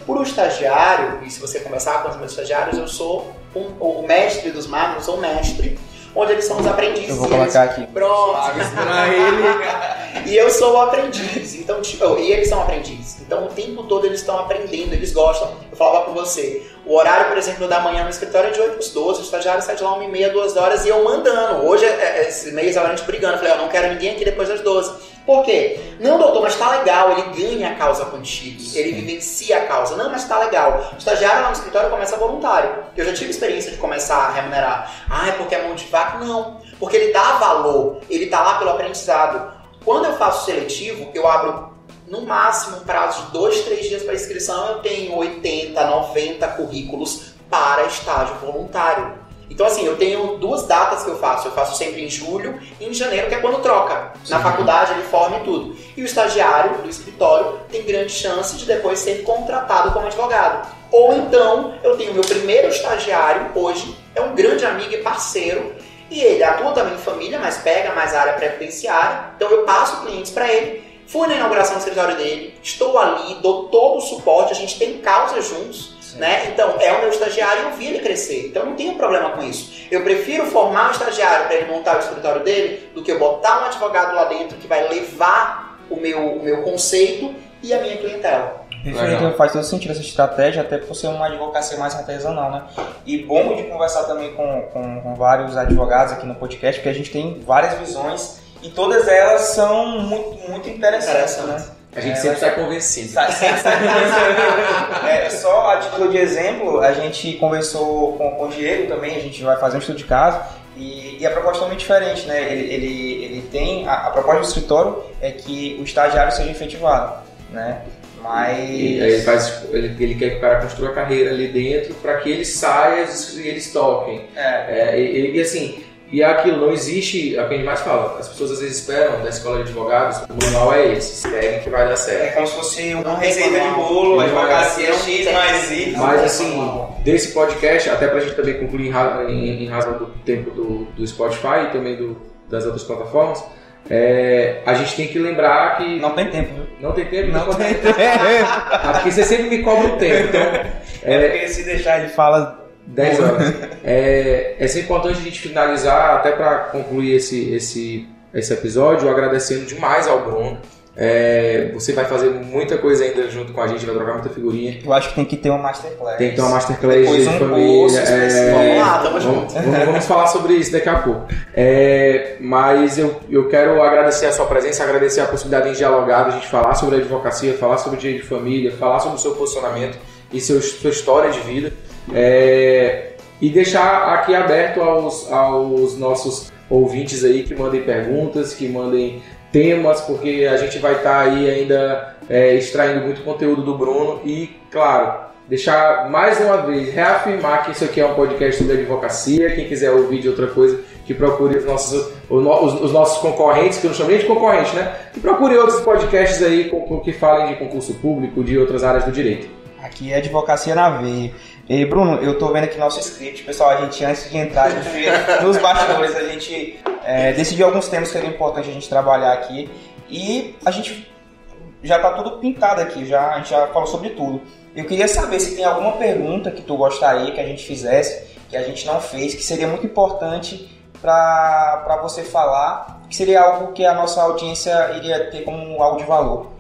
Por o estagiário, e se você conversar com os meus estagiários, eu sou um, o mestre dos magos, eu sou o mestre, onde eles são os aprendizes. Eu vou colocar aqui. Pronto. Magos pra ele. *laughs* e eu sou o aprendiz. Então, tipo, e eles são aprendizes. Então, o tempo todo eles estão aprendendo, eles gostam. Eu falava com você, o horário, por exemplo, da manhã no escritório é de 8 às 12, o estagiário sai de lá 1 e meia, 2 horas, e eu mandando. Hoje, é, é, esse mês, a gente brigando. Eu falei, eu não quero ninguém aqui depois das 12. Por quê? Não, doutor, mas tá legal, ele ganha a causa contigo, Sim. ele vivencia a causa. Não, mas tá legal. O estagiário lá no escritório começa voluntário. Eu já tive experiência de começar a remunerar. Ah, é porque é mão de vaca? Não. Porque ele dá valor, ele tá lá pelo aprendizado. Quando eu faço seletivo, eu abro no máximo um prazo de dois, três dias para inscrição, eu tenho 80, 90 currículos para estágio voluntário. Então, assim, eu tenho duas datas que eu faço. Eu faço sempre em julho e em janeiro, que é quando troca. Sim. Na faculdade ele forma e tudo. E o estagiário do escritório tem grande chance de depois ser contratado como advogado. Ou então, eu tenho meu primeiro estagiário hoje, é um grande amigo e parceiro, e ele atua também em família, mas pega mais área previdenciária. Então, eu passo clientes para ele. Fui na inauguração do escritório dele, estou ali, dou todo o suporte, a gente tem causa juntos. Né? Então, é o meu estagiário e eu vi ele crescer. Então, não tenho problema com isso. Eu prefiro formar um estagiário para ele montar o escritório dele do que eu botar um advogado lá dentro que vai levar o meu, o meu conceito e a minha clientela. Perfeito, faz todo sentido essa estratégia, até por ser uma advocacia mais artesanal, né? E bom de conversar também com, com, com vários advogados aqui no podcast, porque a gente tem várias visões e todas elas são muito, muito interessantes, né? A gente é, sempre está convencido. sempre está convencido. é, só a título de exemplo, a gente conversou com, com o Diego também, a gente vai fazer um estudo de caso e, e a proposta é totalmente diferente, né? Ele, ele, ele tem. A, a, proposta do escritório é que o estagiário seja efetivado, né? Mas. E, ele, faz, ele, ele quer que o cara construa a carreira ali dentro para que ele saia e eles toquem. É. é e, e assim e é aquilo, não existe, é o que a gente mais fala, as pessoas às vezes esperam da escola de advogados, o manual é esse, seguem que vai dar certo. É como se fosse uma receita de bolo, advocacia é X mais Y. Mas assim, desse podcast, até pra gente também concluir em, em razão do tempo do, do Spotify e também do, das outras plataformas, é, a gente tem que lembrar que. Não tem tempo, viu? Não tem tempo? Não, não tem tempo. *laughs* Ah, porque você sempre me cobra o tempo. Então, *laughs* é, é porque se deixar ele fala 10 horas. é, é sempre importante a gente finalizar, até para concluir esse, esse, esse episódio, agradecendo demais ao Bruno. É, você vai fazer muita coisa ainda junto com a gente, vai trocar muita figurinha. Eu acho que tem que ter uma masterclass. Tem que ter uma masterclass Depois de um família. É, vamos lá, tamo junto. Vamos, vamos, falar sobre isso daqui a pouco. É, mas eu, eu quero agradecer a sua presença, agradecer a possibilidade de dialogar, de a gente falar sobre a advocacia, falar sobre o direito de família, falar sobre o seu posicionamento e seu, sua história de vida. É, e deixar aqui aberto aos, aos nossos ouvintes aí que mandem perguntas, que mandem temas, porque a gente vai estar tá aí ainda é, extraindo muito conteúdo do Bruno e, claro, deixar mais uma vez, reafirmar que isso aqui é um podcast sobre advocacia. Quem quiser ouvir de outra coisa, que procure os nossos, os, os nossos concorrentes, que eu não chamo nem de concorrente, né? Que procure outros podcasts aí que falem de concurso público, de outras áreas do direito. Aqui é advocacia na veia. E Bruno, eu tô vendo aqui nosso script, pessoal, a gente antes de entrar *laughs* nos bastidores, a gente é, decidiu alguns temas que era importante a gente trabalhar aqui e a gente já tá tudo pintado aqui, já, a gente já falou sobre tudo. Eu queria saber se tem alguma pergunta que tu gostaria que a gente fizesse, que a gente não fez, que seria muito importante para você falar, que seria algo que a nossa audiência iria ter como algo de valor.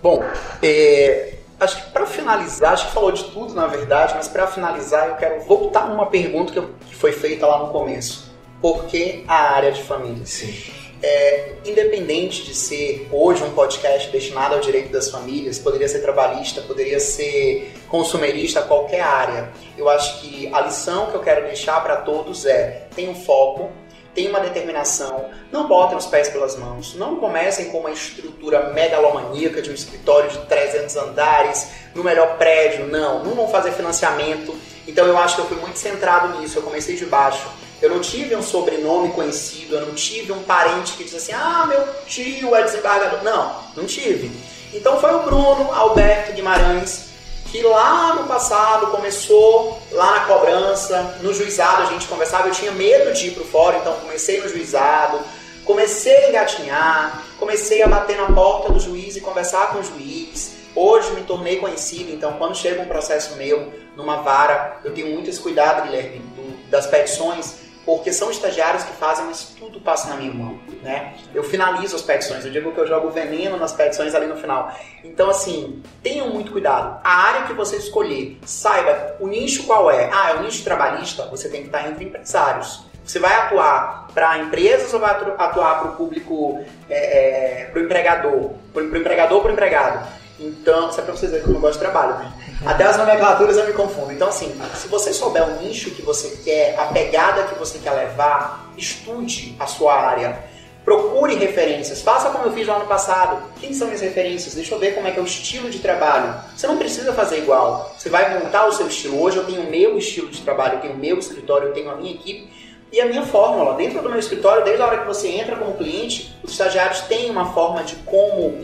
Bom, é, acho que para finalizar, acho que falou de tudo na verdade, mas para finalizar eu quero voltar uma pergunta que foi feita lá no começo. Por que a área de família? Sim. É, independente de ser hoje um podcast destinado ao direito das famílias, poderia ser trabalhista, poderia ser consumerista, qualquer área. Eu acho que a lição que eu quero deixar para todos é: tenham foco, tenham uma determinação, não botem os pés pelas mãos, não comecem com uma estrutura megalomaníaca de um escritório de 300 andares, no melhor prédio, não, não vão fazer financiamento. Então eu acho que eu fui muito centrado nisso, eu comecei de baixo. Eu não tive um sobrenome conhecido, eu não tive um parente que diz assim, ah, meu tio é desembargador. Não, não tive. Então foi o Bruno Alberto Guimarães que lá no passado começou lá na cobrança, no juizado a gente conversava, eu tinha medo de ir para o fórum, então comecei no juizado, comecei a engatinhar, comecei a bater na porta do juiz e conversar com o juiz. Hoje me tornei conhecido, então quando chega um processo meu numa vara, eu tenho muito esse cuidado, Guilherme, do, das petições, porque são estagiários que fazem, mas tudo passa na minha mão, né? Eu finalizo as petições, eu digo que eu jogo veneno nas petições ali no final. Então, assim, tenham muito cuidado. A área que você escolher, saiba o nicho qual é. Ah, é o nicho trabalhista, você tem que estar entre empresários. Você vai atuar para empresas ou vai atuar para o público, é, é, para o empregador? Para o empregador ou para o empregado? Então, isso é para vocês verem que eu não gosto de trabalho, né? Até as nomenclaturas eu me confundo. Então, assim, se você souber o nicho que você quer, a pegada que você quer levar, estude a sua área. Procure referências. Faça como eu fiz no ano passado. Quem são minhas referências? Deixa eu ver como é que é o estilo de trabalho. Você não precisa fazer igual. Você vai montar o seu estilo. Hoje eu tenho o meu estilo de trabalho, eu tenho o meu escritório, eu tenho a minha equipe e a minha fórmula. Dentro do meu escritório, desde a hora que você entra como cliente, os estagiários têm uma forma de como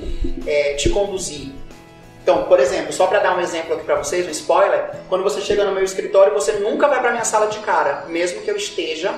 é, te conduzir. Então, por exemplo, só para dar um exemplo aqui para vocês, um spoiler, quando você chega no meu escritório, você nunca vai para minha sala de cara, mesmo que eu esteja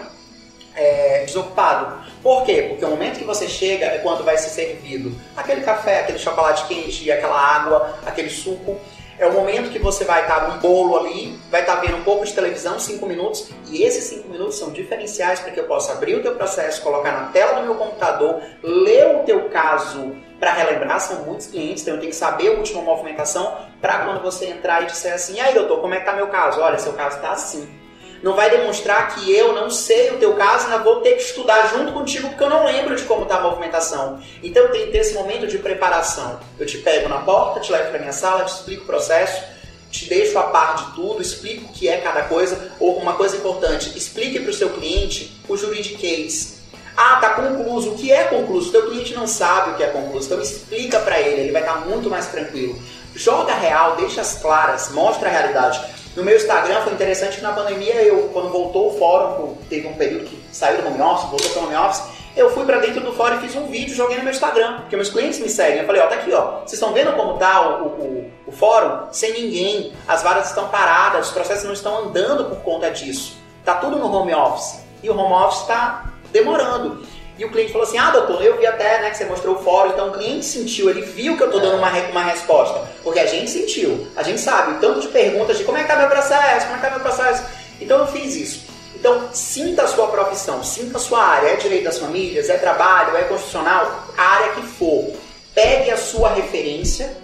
é, desocupado. Por quê? Porque o momento que você chega é quando vai ser servido aquele café, aquele chocolate quente, aquela água, aquele suco. É o momento que você vai estar um bolo ali, vai estar vendo um pouco de televisão, 5 minutos, e esses 5 minutos são diferenciais para que eu possa abrir o teu processo, colocar na tela do meu computador, ler o teu caso para relembrar, são muitos clientes, então eu tenho que saber a última movimentação para quando você entrar e disser assim, e aí doutor, como é que tá meu caso? Olha, seu caso está assim não vai demonstrar que eu não sei o teu caso, ainda vou ter que estudar junto contigo porque eu não lembro de como está a movimentação. Então tenho que ter esse momento de preparação. Eu te pego na porta, te levo para minha sala, te explico o processo, te deixo a par de tudo, explico o que é cada coisa. Ou uma coisa importante, explique para o seu cliente o juridiquês. Ah, tá concluso. O que é concluso? O teu cliente não sabe o que é concluso. Então explica para ele, ele vai estar tá muito mais tranquilo. Joga real, deixa as claras, mostra a realidade. No meu Instagram foi interessante que na pandemia, eu, quando voltou o fórum, teve um período que saiu do home office, voltou para o home office, eu fui para dentro do fórum e fiz um vídeo, joguei no meu Instagram, porque meus clientes me seguem. Eu falei, ó, tá aqui, ó. Vocês estão vendo como tá o, o, o fórum? Sem ninguém, as varas estão paradas, os processos não estão andando por conta disso. Tá tudo no home office. E o home office está demorando. E o cliente falou assim: Ah, doutor, eu vi até né, que você mostrou o fórum, então o cliente sentiu, ele viu que eu estou dando uma, uma resposta. Porque a gente sentiu, a gente sabe, tanto de perguntas de como é que está meu processo, como é que está meu processo. Então eu fiz isso. Então, sinta a sua profissão, sinta a sua área. É direito das famílias, é trabalho, é constitucional, área que for. Pegue a sua referência,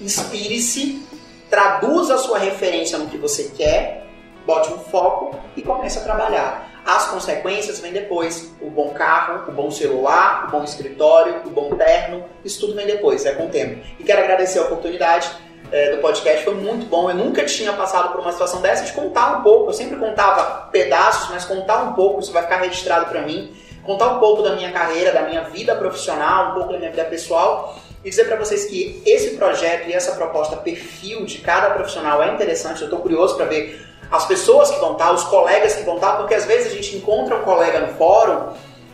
inspire-se, traduza a sua referência no que você quer, bote um foco e comece a trabalhar. As consequências vêm depois. O bom carro, o bom celular, o bom escritório, o bom terno, isso tudo vem depois, é com o tempo. E quero agradecer a oportunidade é, do podcast, foi muito bom. Eu nunca tinha passado por uma situação dessa de contar um pouco. Eu sempre contava pedaços, mas contar um pouco, isso vai ficar registrado para mim. Contar um pouco da minha carreira, da minha vida profissional, um pouco da minha vida pessoal e dizer para vocês que esse projeto e essa proposta perfil de cada profissional é interessante. Eu estou curioso para ver as pessoas que vão estar, os colegas que vão estar, porque às vezes a gente encontra um colega no fórum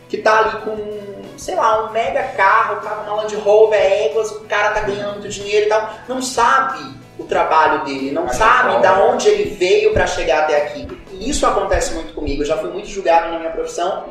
que está ali com, sei lá, um mega carro, tá uma Land Rover, éguas, o cara tá ganhando muito dinheiro e tal, não sabe o trabalho dele, não Mas sabe da onde ele veio para chegar até aqui. E isso acontece muito comigo, eu já fui muito julgado na minha profissão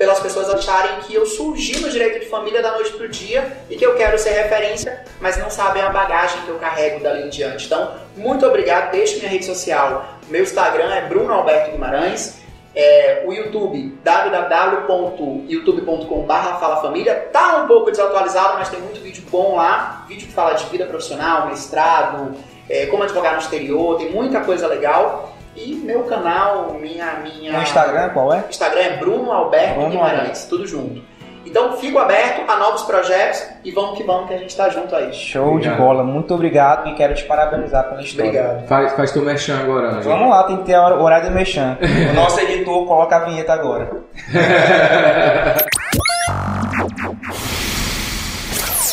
pelas pessoas acharem que eu surgi no direito de família da noite pro dia e que eu quero ser referência, mas não sabem a bagagem que eu carrego dali em diante. Então, muito obrigado, deixe minha rede social. Meu Instagram é Bruno Alberto Guimarães. É, o YouTube, www.youtube.com.br Fala Família, tá um pouco desatualizado, mas tem muito vídeo bom lá, vídeo que fala de vida profissional, mestrado, é, como advogar no exterior, tem muita coisa legal. E meu canal, minha. minha... O Instagram qual é? Instagram é Bruno Alberto Bruno Guimarães, Alberto. tudo junto. Então fico aberto a novos projetos e vamos que vamos que a gente está junto aí. Show obrigado. de bola, muito obrigado e quero te parabenizar pela história. Obrigado. Faz, faz teu merchan agora, Anjo. Vamos lá, tem que ter o horário do merchan. *laughs* o nosso editor coloca a vinheta agora. *laughs*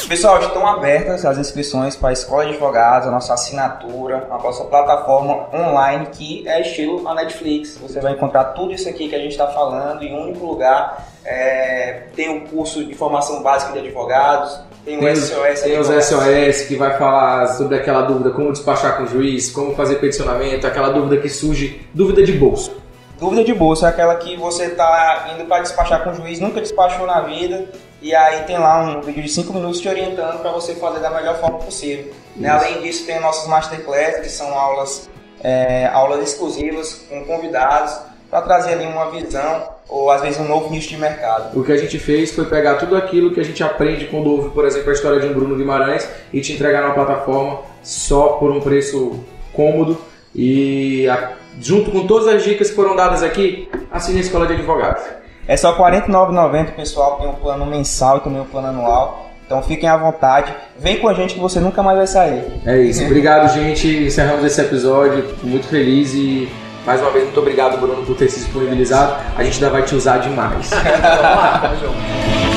Pessoal, estão abertas as inscrições para a Escola de Advogados, a nossa assinatura, a nossa plataforma online que é estilo a Netflix. Você vai encontrar tudo isso aqui que a gente está falando em um único lugar. É, tem o curso de formação básica de advogados, tem, tem o SOS. Tem os SOS que vai falar sobre aquela dúvida, como despachar com o juiz, como fazer peticionamento, aquela dúvida que surge, dúvida de bolso. Dúvida de bolsa é aquela que você está indo para despachar com o juiz, nunca despachou na vida, e aí tem lá um vídeo de 5 minutos te orientando para você fazer da melhor forma possível. Né? Além disso, tem nossas masterclass, que são aulas, é, aulas exclusivas com convidados, para trazer ali uma visão ou às vezes um novo nicho de mercado. O que a gente fez foi pegar tudo aquilo que a gente aprende quando ouve, por exemplo, a história de um Bruno Guimarães e te entregar numa plataforma só por um preço cômodo e a, junto com todas as dicas que foram dadas aqui, assine a Escola de Advogados. É só R$ 49,90, pessoal. Tem um plano mensal e também um plano anual. Então fiquem à vontade. Vem com a gente que você nunca mais vai sair. É isso. Obrigado, gente. Encerramos esse episódio. Fico muito feliz e mais uma vez muito obrigado, Bruno, por ter se disponibilizado. A gente ainda vai te usar demais. *laughs* Vamos lá, tamo junto.